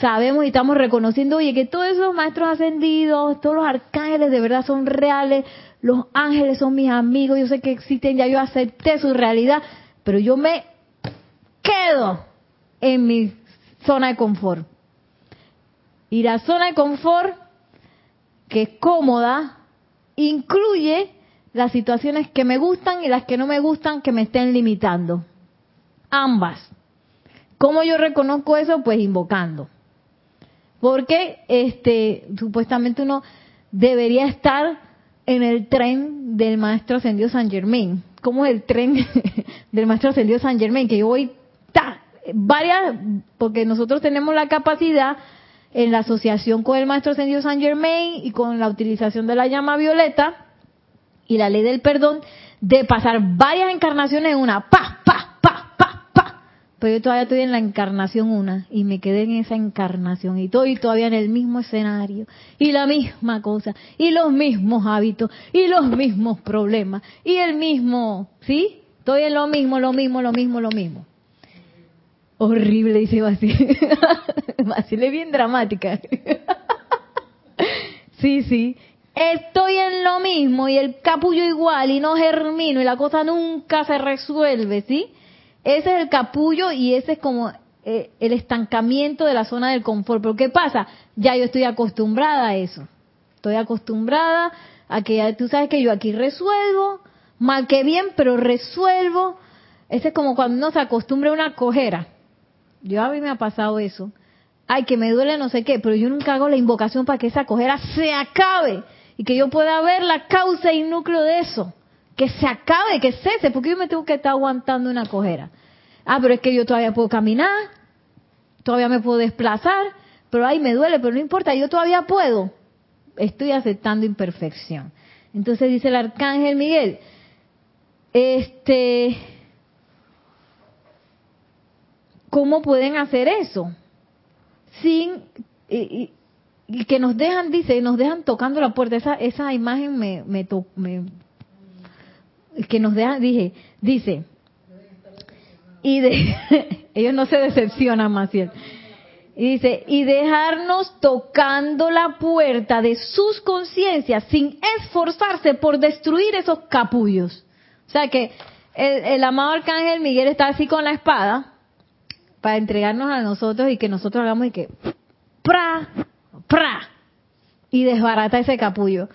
sabemos y estamos reconociendo, oye, que todos esos maestros ascendidos, todos los arcángeles de verdad son reales, los ángeles son mis amigos, yo sé que existen, ya yo acepté su realidad, pero yo me quedo en mi zona de confort. Y la zona de confort, que es cómoda, incluye las situaciones que me gustan y las que no me gustan que me estén limitando. Ambas. ¿Cómo yo reconozco eso? Pues invocando. Porque este supuestamente uno debería estar en el tren del maestro ascendido San Germain. ¿Cómo es el tren *laughs* del maestro ascendido San Germain? Que yo voy varias, porque nosotros tenemos la capacidad en la asociación con el Maestro Ascendido San Germain y con la utilización de la llama violeta y la ley del perdón, de pasar varias encarnaciones en una, pa, pa. Pero yo todavía estoy en la encarnación una y me quedé en esa encarnación y estoy todavía en el mismo escenario y la misma cosa y los mismos hábitos y los mismos problemas y el mismo, ¿sí? Estoy en lo mismo, lo mismo, lo mismo, lo mismo. Horrible, dice Basile. *laughs* Basile es bien dramática. *laughs* sí, sí. Estoy en lo mismo y el capullo igual y no germino y la cosa nunca se resuelve, ¿sí? Ese es el capullo y ese es como eh, el estancamiento de la zona del confort. Pero ¿qué pasa? Ya yo estoy acostumbrada a eso. Estoy acostumbrada a que tú sabes que yo aquí resuelvo, mal que bien, pero resuelvo. Ese es como cuando uno se acostumbra a una cojera. Yo a mí me ha pasado eso. Ay, que me duele no sé qué, pero yo nunca hago la invocación para que esa cojera se acabe y que yo pueda ver la causa y núcleo de eso. Que se acabe, que cese, porque yo me tengo que estar aguantando una cojera. Ah, pero es que yo todavía puedo caminar, todavía me puedo desplazar, pero ay, me duele, pero no importa, yo todavía puedo. Estoy aceptando imperfección. Entonces dice el arcángel Miguel, este, ¿cómo pueden hacer eso? Sin y, que nos dejan, dice, nos dejan tocando la puerta. Esa esa imagen me me, me que nos dejan, dije, dice, y de, *laughs* ellos no se decepcionan más bien. Y dice, y dejarnos tocando la puerta de sus conciencias sin esforzarse por destruir esos capullos. O sea que el, el amado arcángel Miguel está así con la espada para entregarnos a nosotros y que nosotros hagamos y que pra, pra, y desbarata ese capullo.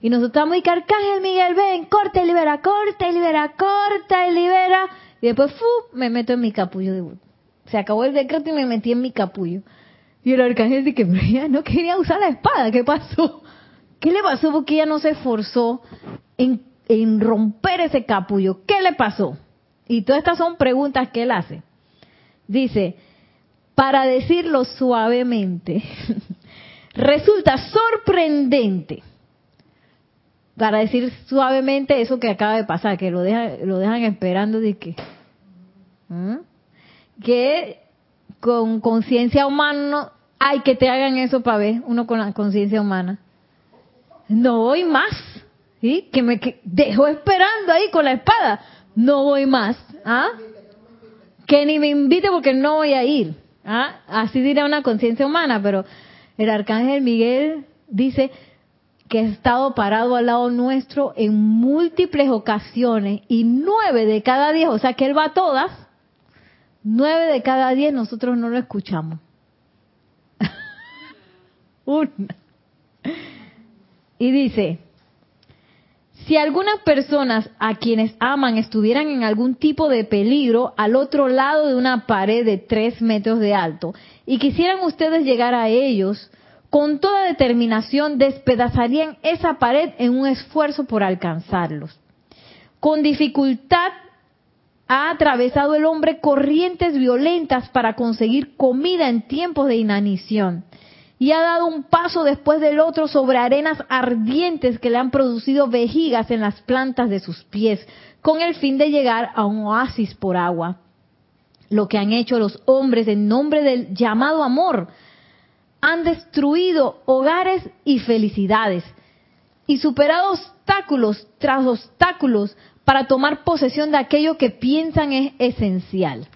Y nosotros estamos y Arcángel Miguel, ven, corta y libera, corta y libera, corta y libera. Y después, fu, me meto en mi capullo Se acabó el decreto y me metí en mi capullo. Y el arcángel dice que ella no quería usar la espada, ¿qué pasó? ¿Qué le pasó? Porque ella no se esforzó en, en romper ese capullo. ¿Qué le pasó? Y todas estas son preguntas que él hace. Dice, para decirlo suavemente, *laughs* resulta sorprendente. Para decir suavemente eso que acaba de pasar, que lo dejan, lo dejan esperando de que, ¿Mm? que con conciencia humana, hay que te hagan eso para ver, uno con la conciencia humana. No voy más, ¿sí? Que me dejo esperando ahí con la espada. No voy más, ¿ah? Que ni me invite porque no voy a ir, ¿ah? Así dirá una conciencia humana, pero el arcángel Miguel dice que ha estado parado al lado nuestro en múltiples ocasiones y nueve de cada diez, o sea que él va a todas, Nueve de cada diez nosotros no lo escuchamos. *laughs* Una. Y dice, si algunas personas a quienes aman estuvieran en algún tipo de peligro al otro lado de una pared de tres metros de alto y quisieran ustedes llegar a ellos, con toda determinación despedazarían esa pared en un esfuerzo por alcanzarlos. Con dificultad ha atravesado el hombre corrientes violentas para conseguir comida en tiempos de inanición y ha dado un paso después del otro sobre arenas ardientes que le han producido vejigas en las plantas de sus pies, con el fin de llegar a un oasis por agua. Lo que han hecho los hombres en nombre del llamado amor, han destruido hogares y felicidades, y superado obstáculos tras obstáculos, para tomar posesión de aquello que piensan es esencial.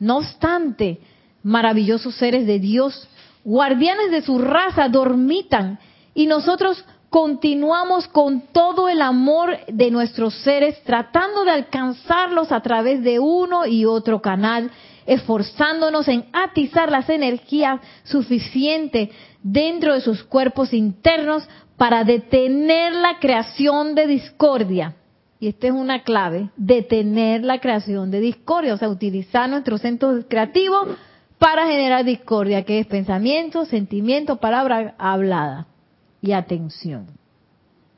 No obstante, maravillosos seres de Dios, guardianes de su raza, dormitan y nosotros continuamos con todo el amor de nuestros seres tratando de alcanzarlos a través de uno y otro canal, esforzándonos en atizar las energías suficientes dentro de sus cuerpos internos para detener la creación de discordia y esta es una clave, detener la creación de discordia, o sea, utilizar nuestros centros creativos para generar discordia, que es pensamiento, sentimiento, palabra hablada y atención.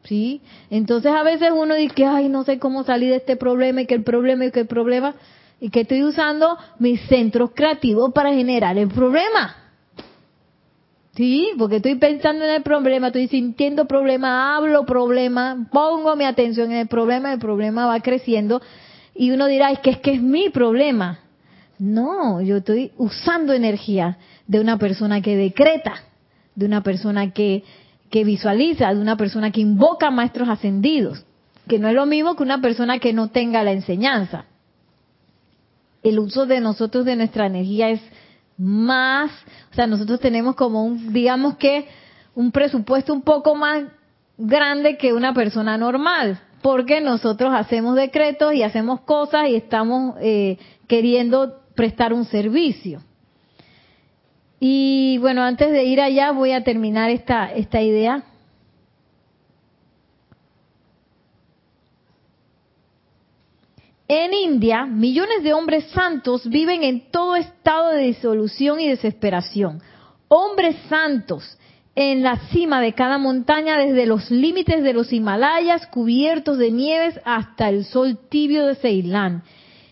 ¿Sí? Entonces a veces uno dice, ay, no sé cómo salir de este problema y que el problema y que el problema, y que estoy usando mis centros creativos para generar el problema. Sí, porque estoy pensando en el problema, estoy sintiendo problema, hablo problema, pongo mi atención en el problema, el problema va creciendo y uno dirá, es que es que es mi problema. No, yo estoy usando energía de una persona que decreta, de una persona que, que visualiza, de una persona que invoca maestros ascendidos, que no es lo mismo que una persona que no tenga la enseñanza. El uso de nosotros de nuestra energía es más, o sea, nosotros tenemos como un, digamos que, un presupuesto un poco más grande que una persona normal, porque nosotros hacemos decretos y hacemos cosas y estamos eh, queriendo prestar un servicio. Y bueno, antes de ir allá voy a terminar esta, esta idea. En India, millones de hombres santos viven en todo estado de disolución y desesperación. Hombres santos en la cima de cada montaña, desde los límites de los Himalayas cubiertos de nieves hasta el sol tibio de Ceilán.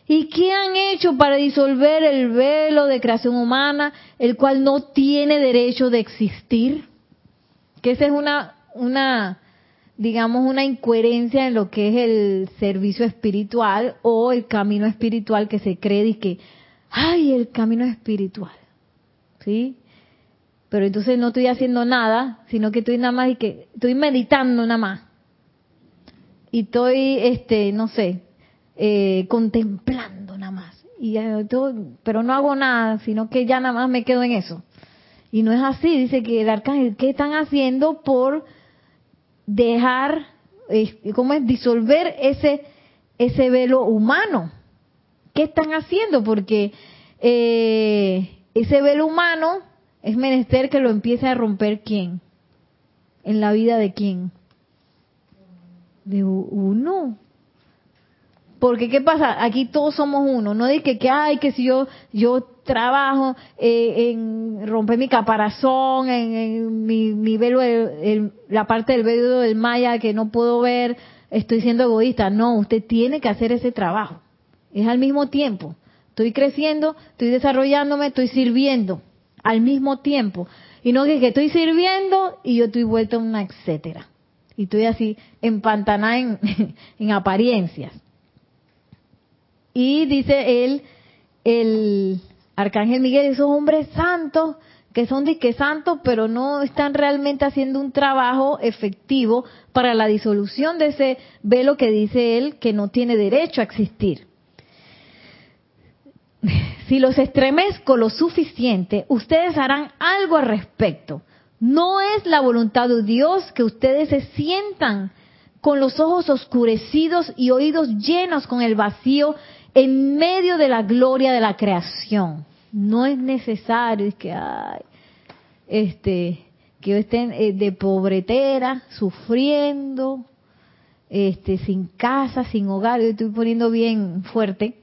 ¿Y qué han hecho para disolver el velo de creación humana, el cual no tiene derecho de existir? Que esa es una, una digamos, una incoherencia en lo que es el servicio espiritual o el camino espiritual que se cree y que, ay, el camino espiritual, ¿sí? Pero entonces no estoy haciendo nada, sino que estoy nada más y que estoy meditando nada más. Y estoy, este, no sé, eh, contemplando nada más. Y todo, pero no hago nada, sino que ya nada más me quedo en eso. Y no es así, dice que el arcángel, ¿qué están haciendo por dejar, ¿cómo es? Disolver ese, ese velo humano. ¿Qué están haciendo? Porque eh, ese velo humano es menester que lo empiece a romper quién. ¿En la vida de quién? De uno. Porque ¿qué pasa? Aquí todos somos uno. No de que, que ay, que si yo yo trabajo eh, en romper mi caparazón, en, mi, velo, la parte del velo del maya que no puedo ver, estoy siendo egoísta. No, usted tiene que hacer ese trabajo. Es al mismo tiempo. Estoy creciendo, estoy desarrollándome, estoy sirviendo al mismo tiempo. Y no que, estoy sirviendo y yo estoy vuelta una etcétera. Y estoy así empantanada en, *laughs* en apariencias. Y dice él, el Arcángel Miguel, esos hombres santos que son disque santos, pero no están realmente haciendo un trabajo efectivo para la disolución de ese velo que dice él que no tiene derecho a existir. *laughs* Si los estremezco lo suficiente, ustedes harán algo al respecto. No es la voluntad de Dios que ustedes se sientan con los ojos oscurecidos y oídos llenos con el vacío en medio de la gloria de la creación. No es necesario que, este, que estén eh, de pobretera, sufriendo, este, sin casa, sin hogar. Yo estoy poniendo bien fuerte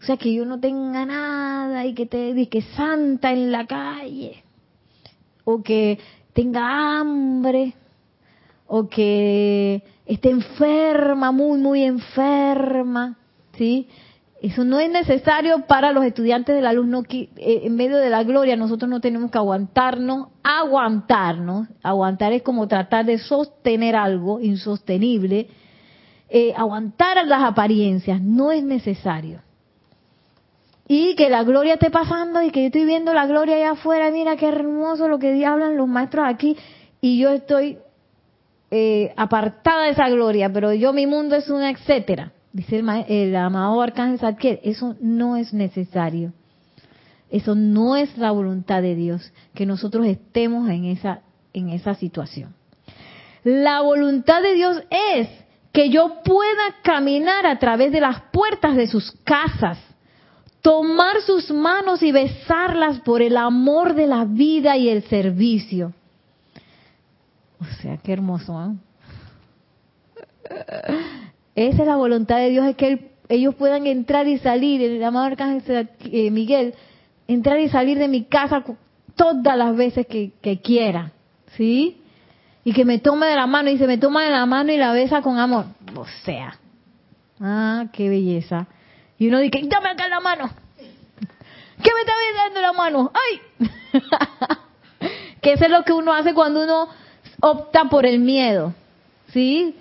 o sea, que yo no tenga nada y que te que santa en la calle. O que tenga hambre. O que esté enferma, muy, muy enferma. ¿Sí? Eso no es necesario para los estudiantes de la luz. No, eh, en medio de la gloria nosotros no tenemos que aguantarnos, aguantarnos. Aguantar es como tratar de sostener algo insostenible. Eh, aguantar las apariencias no es necesario y que la gloria esté pasando y que yo estoy viendo la gloria allá afuera, mira qué hermoso lo que hablan los maestros aquí y yo estoy eh, apartada de esa gloria, pero yo mi mundo es un etcétera, dice el, amado Arcángel Zadkiel, eso no es necesario. Eso no es la voluntad de Dios, que nosotros estemos en esa, en esa situación. La voluntad de Dios es que yo pueda caminar a través de las puertas de sus casas tomar sus manos y besarlas por el amor de la vida y el servicio. O sea, qué hermoso. ¿eh? Esa es la voluntad de Dios, es que ellos puedan entrar y salir, el amado Arcángel eh, Miguel, entrar y salir de mi casa todas las veces que, quiera, ¿sí? Y que me tome de la mano, y se me toma de la mano y la besa con amor. O sea, ah, qué belleza. Y uno dice, dame acá la mano. *laughs* ¿Qué me está dando la mano? ¡Ay! *laughs* que eso es lo que uno hace cuando uno opta por el miedo. ¿Sí?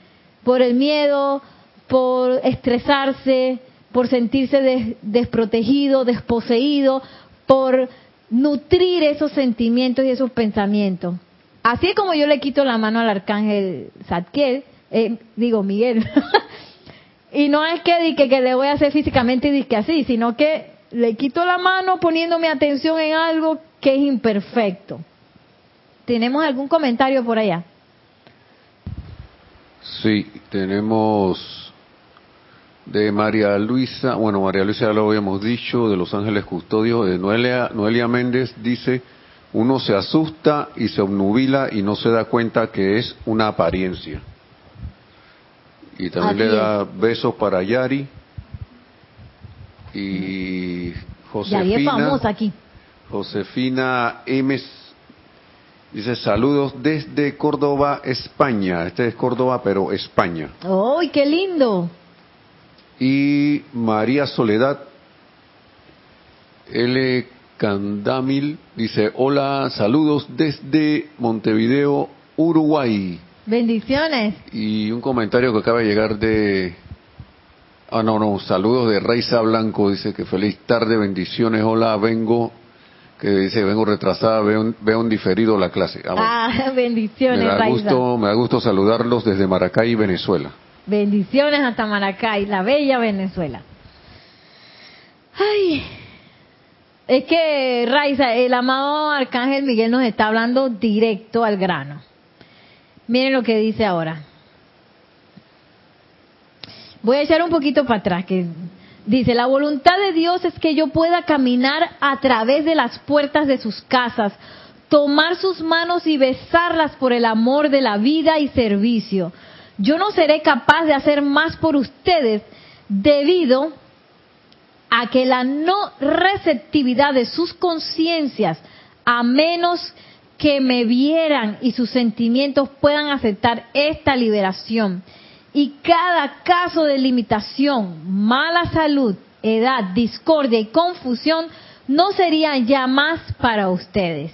Por el miedo, por estresarse, por sentirse desprotegido, desposeído, por nutrir esos sentimientos y esos pensamientos. Así es como yo le quito la mano al arcángel Zadkiel, eh, digo Miguel, *laughs* Y no es que, que, que le voy a hacer físicamente y que así, sino que le quito la mano poniéndome atención en algo que es imperfecto. ¿Tenemos algún comentario por allá? Sí, tenemos de María Luisa, bueno, María Luisa ya lo habíamos dicho, de Los Ángeles Custodios, de Noelia, Noelia Méndez, dice, uno se asusta y se obnubila y no se da cuenta que es una apariencia. Y también le da besos para Yari. Y Josefina. aquí. Josefina M. Dice saludos desde Córdoba, España. Este es Córdoba, pero España. ¡Ay, qué lindo! Y María Soledad L. Candamil dice, hola, saludos desde Montevideo, Uruguay. Bendiciones. Y un comentario que acaba de llegar de... Ah, no, no, saludos de Raiza Blanco, dice que feliz tarde, bendiciones, hola, vengo, que dice vengo retrasada, veo, un diferido la clase. Ah, *laughs* bendiciones, me da Gusto, me da gusto saludarlos desde Maracay, Venezuela. Bendiciones hasta Maracay, la bella Venezuela. Ay, es que Raiza, el amado Arcángel Miguel nos está hablando directo al grano. Miren lo que dice ahora. Voy a echar un poquito para atrás, que Dice, la voluntad de Dios es que yo pueda caminar a través de las puertas de sus casas, tomar sus manos y besarlas por el amor de la vida y servicio. Yo no seré capaz de hacer más por ustedes debido a que la no receptividad de sus conciencias, a menos que me vieran y sus sentimientos puedan aceptar esta liberación y cada caso de limitación, mala salud, edad, discordia y confusión no serían ya más para ustedes.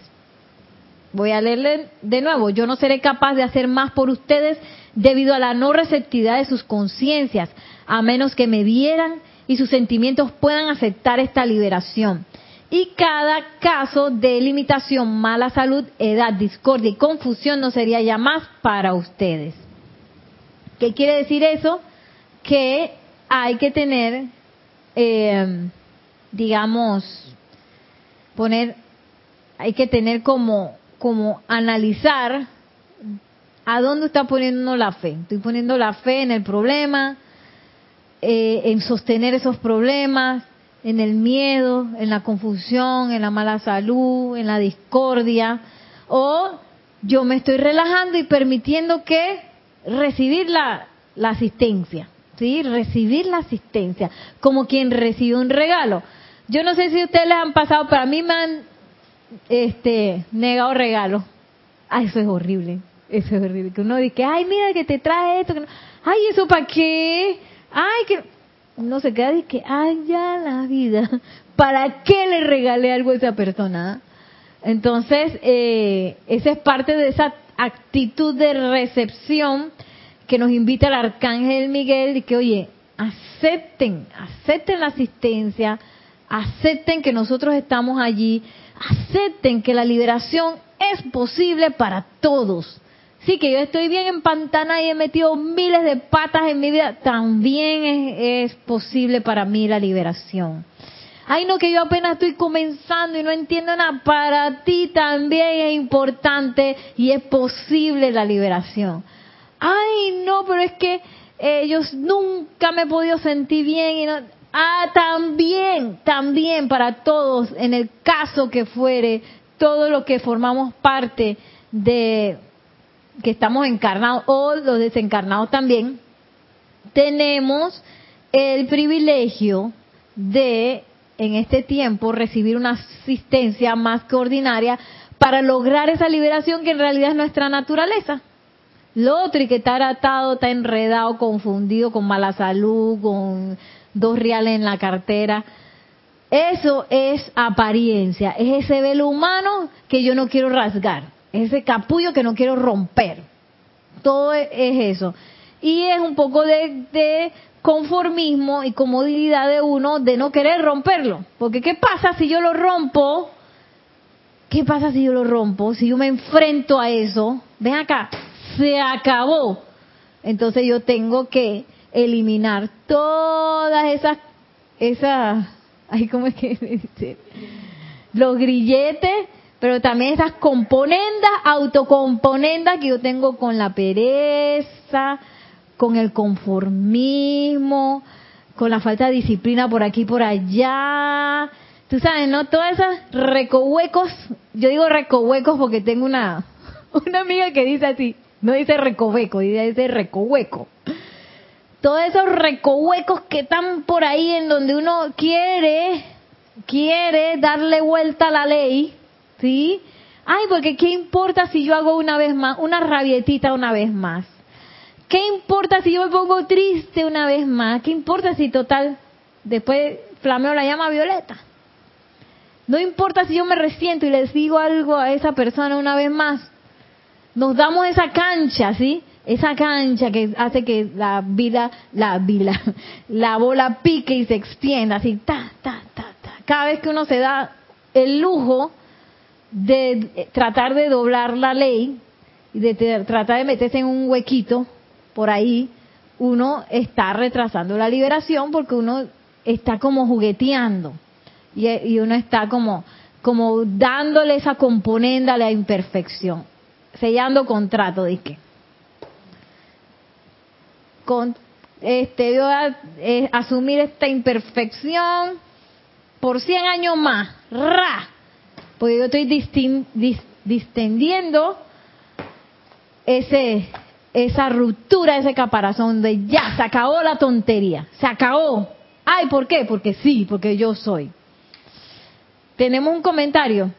Voy a leerle de nuevo, yo no seré capaz de hacer más por ustedes debido a la no receptividad de sus conciencias, a menos que me vieran y sus sentimientos puedan aceptar esta liberación. Y cada caso de limitación, mala salud, edad, discordia y confusión no sería ya más para ustedes. ¿Qué quiere decir eso? Que hay que tener, eh, digamos, poner, hay que tener como, como analizar a dónde está poniendo la fe. Estoy poniendo la fe en el problema, eh, en sostener esos problemas, en el miedo, en la confusión, en la mala salud, en la discordia, o yo me estoy relajando y permitiendo que recibir la, asistencia, ¿sí? Recibir la asistencia, como quien recibe un regalo. Yo no sé si ustedes les han pasado, pero a mí me han este, negado regalos. Ay, eso es horrible, eso es horrible. Que uno dice, ay, mira que te trae esto. Ay, ¿eso para qué? Ay, que... No se queda y que, ay, ya la vida. ¿Para qué le regalé algo a esa persona? Entonces, eh, esa es parte de esa actitud de recepción que nos invita el arcángel Miguel y que, oye, acepten, acepten la asistencia, acepten que nosotros estamos allí, acepten que la liberación es posible para todos. Sí, que yo estoy bien en pantana y he metido miles de patas en mi vida, también es, posible para mí la liberación. Ay, no, que yo apenas estoy comenzando y no entiendo nada. Para ti también es importante y es posible la liberación. Ay, no, pero es que ellos nunca me he podido sentir bien y no. Ah, también, también para todos, en el caso que fuere, todo lo que formamos parte de que estamos encarnados o los desencarnados también, tenemos el privilegio de en este tiempo recibir una asistencia más que ordinaria para lograr esa liberación que en realidad es nuestra naturaleza. Lo otro y que está atado, está enredado, confundido con mala salud, con dos reales en la cartera. Eso es apariencia, es ese velo humano que yo no quiero rasgar, ese capullo que no quiero romper. Todo es eso. Y es un poco de, conformismo y comodidad de uno de no querer romperlo. Porque ¿qué pasa si yo lo rompo? ¿Qué pasa si yo lo rompo? Si yo me enfrento a eso, ven acá, se acabó. Entonces yo tengo que eliminar todas esas, esas, ay, ¿cómo es que? *laughs* Los grilletes, pero también esas componendas, autocomponendas que yo tengo con la pereza, con el conformismo, con la falta de disciplina por aquí y por allá. Tú sabes, ¿no? Todas esas recohuecos, yo digo recohuecos porque tengo una, *laughs* una amiga que dice así, no dice recoveco, dice recohueco. Todos esos recohuecos que están por ahí en donde uno quiere, quiere darle vuelta a la ley, ¿sí? Ay, porque ¿qué importa si yo hago una vez más, una rabietita una vez más? ¿Qué importa si yo me pongo triste una vez más? ¿Qué importa si total después flameo la llama violeta? No importa si yo me resiento y les digo algo a esa persona una vez más. Nos damos esa cancha, ¿sí? Esa cancha que hace que la vida, la vida, *laughs* la bola pique y se extienda, así, ta, ta, ta, ta. Cada vez que uno se da el lujo de tratar de doblar la ley y de tratar de meterse en un huequito, por ahí, uno está retrasando la liberación porque uno está como jugueteando y, uno está como, como dándole esa componenda a la imperfección, sellando contrato, de qué. Con, este, a eh, asumir esta imperfección por 100 años más. ¡Ra! Porque yo estoy distendiendo ese, esa ruptura, ese caparazón de ya, se acabó la tontería, se acabó. Ay, ¿por qué? Porque sí, porque yo soy. Tenemos un comentario.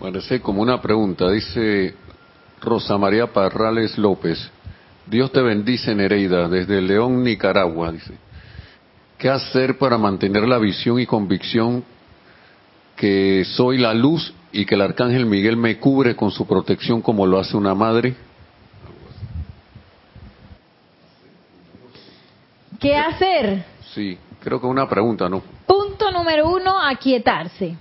Parece como una pregunta, dice Rosa María Parrales López. Dios te bendice, Nereida, desde León, Nicaragua, dice. ¿Qué hacer para mantener la visión y convicción que soy la luz y que el arcángel Miguel me cubre con su protección como lo hace una madre? ¿Qué hacer? Sí, creo que es una pregunta, ¿no? Punto número uno, aquietarse.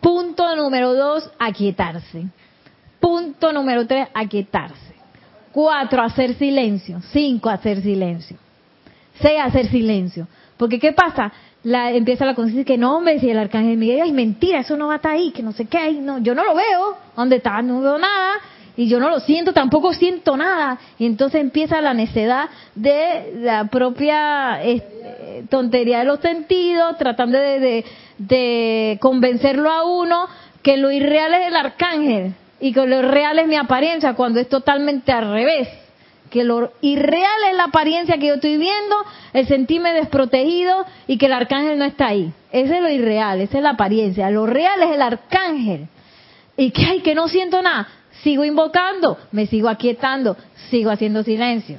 Punto número dos, aquietarse. Punto número tres, aquietarse. Cuatro, hacer silencio. Cinco, hacer silencio. Seis, hacer silencio. Porque ¿qué pasa? La, empieza la conciencia que no, hombre, si el arcángel Miguel, ay, mentira, eso no va a estar ahí, que no sé qué, ay, no, yo no lo veo. ¿Dónde está? No veo nada. Y yo no lo siento, tampoco siento nada. Y entonces empieza la necedad de la propia tontería de los sentidos, tratando de, de, de convencerlo a uno que lo irreal es el arcángel y que lo real es mi apariencia, cuando es totalmente al revés. Que lo irreal es la apariencia que yo estoy viendo, el sentirme desprotegido y que el arcángel no está ahí. Ese es lo irreal, esa es la apariencia. Lo real es el arcángel. ¿Y que hay? Que no siento nada. Sigo invocando, me sigo aquietando, sigo haciendo silencio.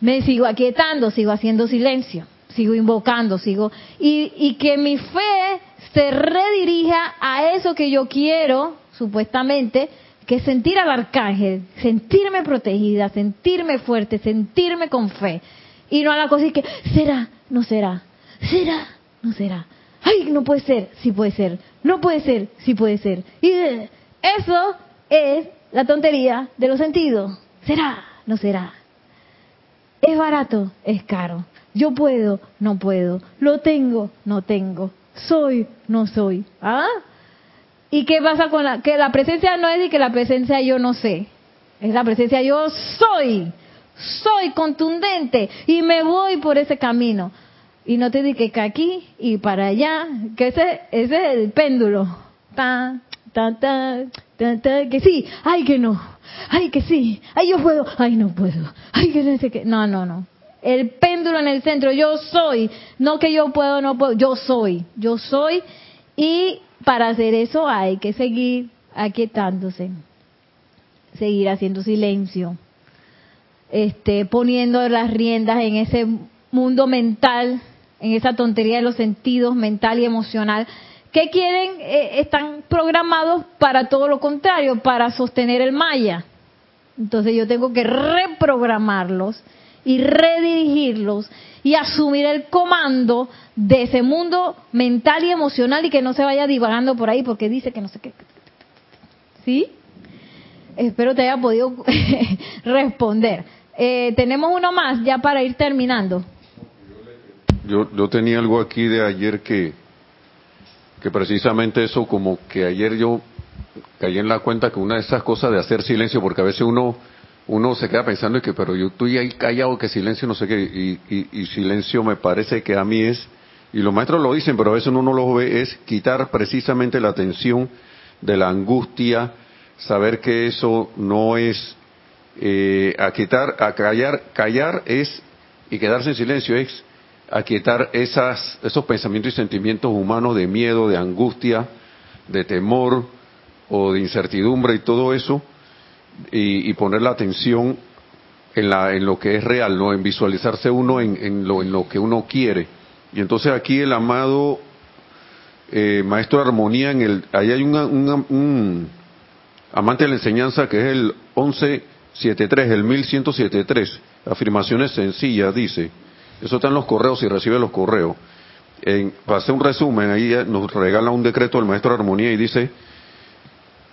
Me sigo aquietando, sigo haciendo silencio, sigo invocando, sigo... Y, y que mi fe se redirija a eso que yo quiero, supuestamente, que sentir al arcángel, sentirme protegida, sentirme fuerte, sentirme con fe. Y no a la cosa que, ¿será? ¿No será? ¿Será? ¿No será? Ay, no puede ser, sí puede ser. No puede ser, sí puede ser. Y eso es la tontería de los sentidos. ¿Será? ¿No será? Es barato, es caro. Yo puedo, no puedo. Lo tengo, no tengo. Soy, no soy. ¿Ah? ¿Y qué pasa con la que la presencia no es de que la presencia yo no sé? Es la presencia yo soy. Soy contundente y me voy por ese camino. Y no te dije que aquí y para allá, que ese, ese es el péndulo. Ta, ta, ta, ta, ta, que sí, ay que no, ay que sí, ay yo puedo, ay no puedo, ay que no sé qué. No, no, no. El péndulo en el centro, yo soy, no que yo puedo, no puedo, yo soy, yo soy. Y para hacer eso hay que seguir aquietándose, seguir haciendo silencio, este, poniendo las riendas en ese mundo mental, en esa tontería de los sentidos mental y emocional, que quieren, eh, están programados para todo lo contrario, para sostener el maya. Entonces yo tengo que reprogramarlos y redirigirlos y asumir el comando de ese mundo mental y emocional y que no se vaya divagando por ahí porque dice que no sé qué. ¿Sí? Espero te haya podido *laughs* responder. Eh, tenemos uno más ya para ir terminando. Yo, yo tenía algo aquí de ayer que, que precisamente eso, como que ayer yo caí en la cuenta que una de esas cosas de hacer silencio, porque a veces uno uno se queda pensando que, pero yo estoy ahí callado, que silencio, no sé qué, y, y, silencio me parece que a mí es, y los maestros lo dicen, pero a veces uno no lo ve, es quitar precisamente la atención de la angustia, saber que eso no es, eh, a quitar, a callar, callar es, y quedarse en silencio es aquietar esas, esos pensamientos y sentimientos humanos de miedo, de angustia, de temor o de incertidumbre y todo eso, y, y poner la atención en, la, en lo que es real, no en visualizarse uno en, en, lo, en lo que uno quiere. Y entonces aquí el amado eh, maestro armonía, en el, ahí hay un amante de la enseñanza que es el 1173, el 1173, afirmaciones sencillas, dice, eso está en los correos y recibe los correos. En, para hacer un resumen, ahí nos regala un decreto del maestro armonía y dice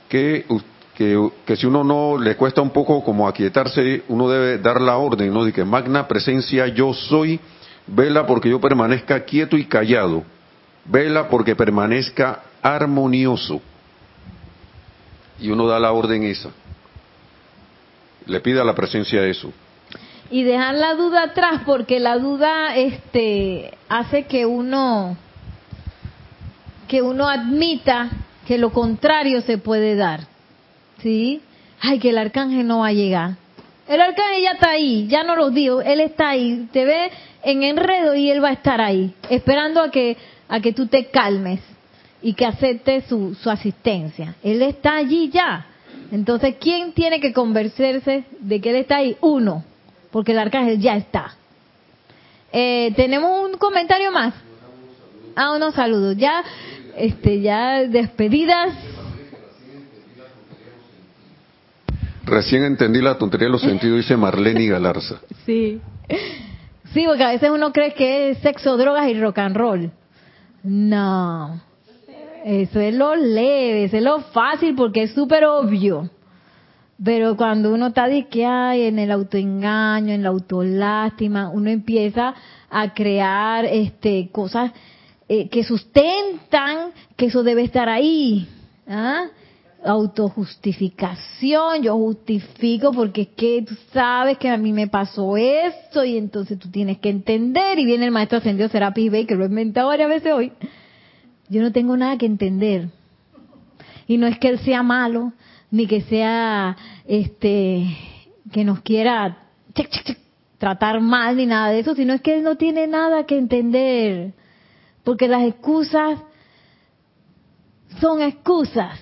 que que, que, si uno no le cuesta un poco como aquietarse, uno debe dar la orden, ¿no? De que magna presencia yo soy, vela porque yo permanezca quieto y callado, vela porque permanezca armonioso. Y uno da la orden esa. Le pide a la presencia eso. y dejar la duda atrás porque la duda este hace que uno que uno admita que lo contrario se puede dar. ¿Sí? Ay, que el arcángel no va a llegar. El arcángel ya está ahí, ya no lo digo, él está ahí, te ve en enredo y él va a estar ahí, esperando a que a que tú te calmes y que aceptes su, su asistencia. Él está allí ya. Entonces, ¿quién tiene que convencerse de que él está ahí? Uno, porque el arcángel ya está. Eh, Tenemos un comentario más. Ah, unos saludos. Ya, este, ya despedidas. Recién entendí la tontería de los sentidos, dice Marlene Galarza. *laughs* Sí. Sí, porque a veces uno cree que es sexo, drogas y rock and roll. No. Eso es lo leve, eso es lo fácil porque es súper obvio. Pero cuando uno está de que hay en el autoengaño, en la autolástima, uno empieza a crear este cosas eh, que sustentan que eso debe estar ahí. ¿ah? Autojustificación, yo justifico porque es que tú sabes que a mí me pasó esto y entonces tú tienes que entender y viene el maestro ascendido Serapis Bey que lo he inventado varias veces hoy. Yo no tengo nada que entender. Y no es que él sea malo, ni que sea este que nos quiera chic, chic, tratar mal ni nada de eso, sino es que él no tiene nada que entender. Porque las excusas son excusas.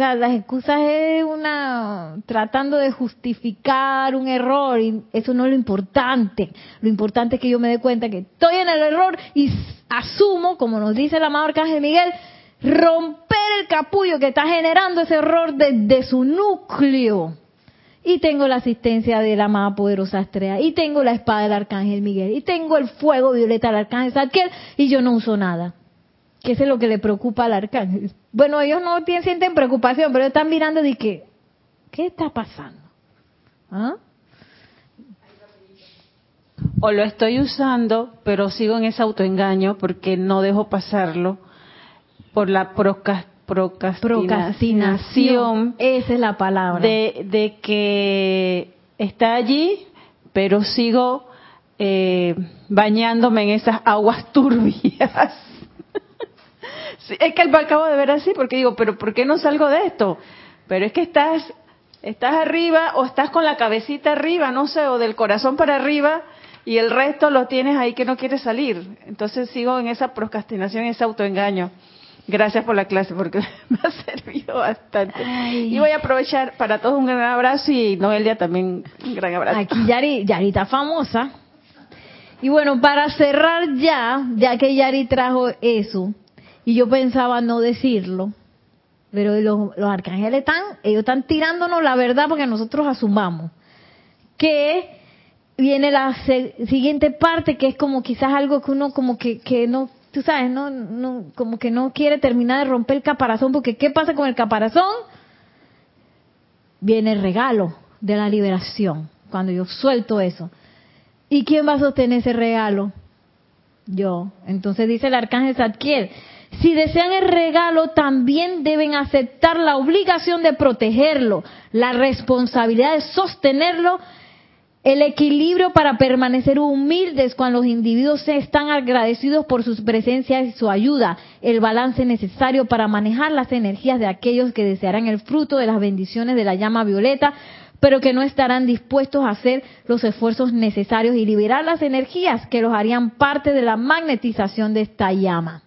Sea, las excusas es una tratando de justificar un error y eso no es lo importante. Lo importante es que yo me dé cuenta que estoy en el error y asumo, como nos dice el amado Arcángel Miguel, romper el capullo que está generando ese error desde su núcleo. Y tengo la asistencia de la amada poderosa Estrella, y tengo la espada del Arcángel Miguel, y tengo el fuego violeta del Arcángel Zadkiel, y yo no uso nada. Que es lo que le preocupa al Arcángel. Bueno, ellos no tienen, sienten preocupación, pero están mirando de que, ¿qué está pasando? ¿Ah? O lo estoy usando, pero sigo en ese autoengaño porque no dejo pasarlo por la procrastinación Esa es la palabra. de, de que está allí, pero sigo eh, bañándome en esas aguas *laughs* turbias. Es que lo acabo de ver así porque digo, pero ¿por qué no salgo de esto? Pero es que estás, estás arriba o estás con la cabecita arriba, no sé, o del corazón para arriba y el resto lo tienes ahí que no quieres salir. Entonces sigo en esa procrastinación, ese autoengaño. Gracias por la clase porque *laughs* me ha servido bastante. Ay. Y voy a aprovechar para todos un gran abrazo y Noelia también un gran abrazo. Aquí Yari, Yari está famosa. Y bueno, para cerrar ya, ya que Yari trajo eso, y yo pensaba no decirlo, pero los, los arcángeles están, ellos están tirándonos la verdad porque nosotros asumamos que viene la siguiente parte que es como quizás algo que uno como que, que no, tú sabes, no, no, como que no quiere terminar de romper el caparazón porque ¿qué pasa con el caparazón? Viene el regalo de la liberación cuando yo suelto eso. ¿Y quién va a sostener ese regalo? Yo. Entonces dice el arcángel Zadkiel, si desean el regalo, también deben aceptar la obligación de protegerlo, la responsabilidad de sostenerlo, el equilibrio para permanecer humildes cuando los individuos están agradecidos por sus presencias y su ayuda, el balance necesario para manejar las energías de aquellos que desearán el fruto de las bendiciones de la llama violeta, pero que no estarán dispuestos a hacer los esfuerzos necesarios y liberar las energías que los harían parte de la magnetización de esta llama.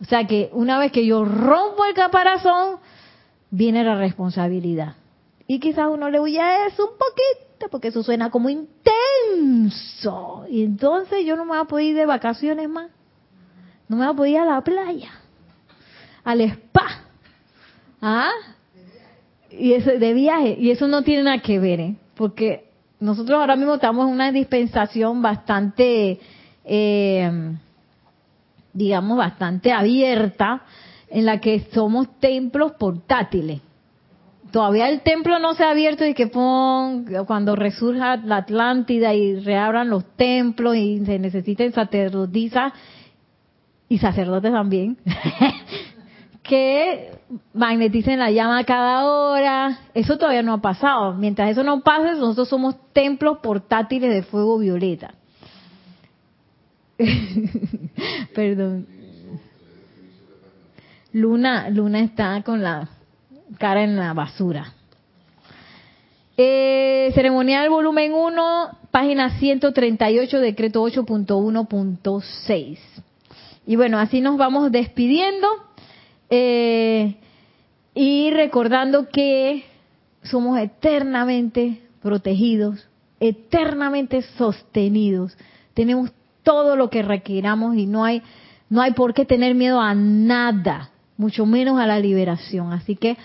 O sea que una vez que yo rompo el caparazón, viene la responsabilidad. Y quizás uno le huye eso un poquito, porque eso suena como intenso. Y entonces yo no me voy a poder ir de vacaciones más. No me voy a poder ir a la playa, al spa. ¿Ah? Y eso de viaje. Y eso no tiene nada que ver, ¿eh? Porque nosotros ahora mismo estamos en una dispensación bastante... Eh, digamos, bastante abierta, en la que somos templos portátiles. Todavía el templo no se ha abierto y que pon, cuando resurja la Atlántida y reabran los templos y se necesiten sacerdotisas y sacerdotes también, *laughs* que magneticen la llama cada hora. Eso todavía no ha pasado. Mientras eso no pase, nosotros somos templos portátiles de fuego violeta. *laughs* Perdón. Luna, Luna está con la cara en la basura. Eh, ceremonial volumen 1, página 138, decreto 8.1.6. Y bueno, así nos vamos despidiendo eh, y recordando que somos eternamente protegidos, eternamente sostenidos. Tenemos todo lo que requiramos y no hay no hay por qué tener miedo a nada, mucho menos a la liberación. Así que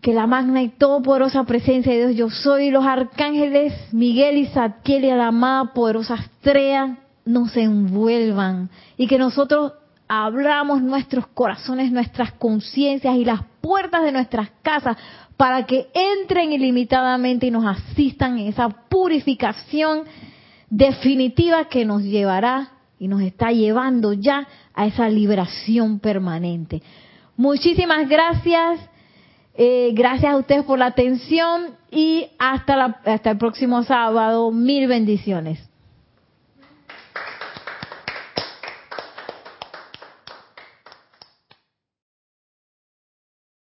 que la magna y todopoderosa presencia de Dios, yo soy, los arcángeles Miguel y Zadkiel y la amada poderosa estrella nos envuelvan y que nosotros abramos nuestros corazones, nuestras conciencias y las puertas de nuestras casas para que entren ilimitadamente y nos asistan en esa purificación definitiva que nos llevará y nos está llevando ya a esa liberación permanente. Muchísimas gracias. Eh, gracias a ustedes por la atención y hasta, hasta el próximo sábado. Mil bendiciones.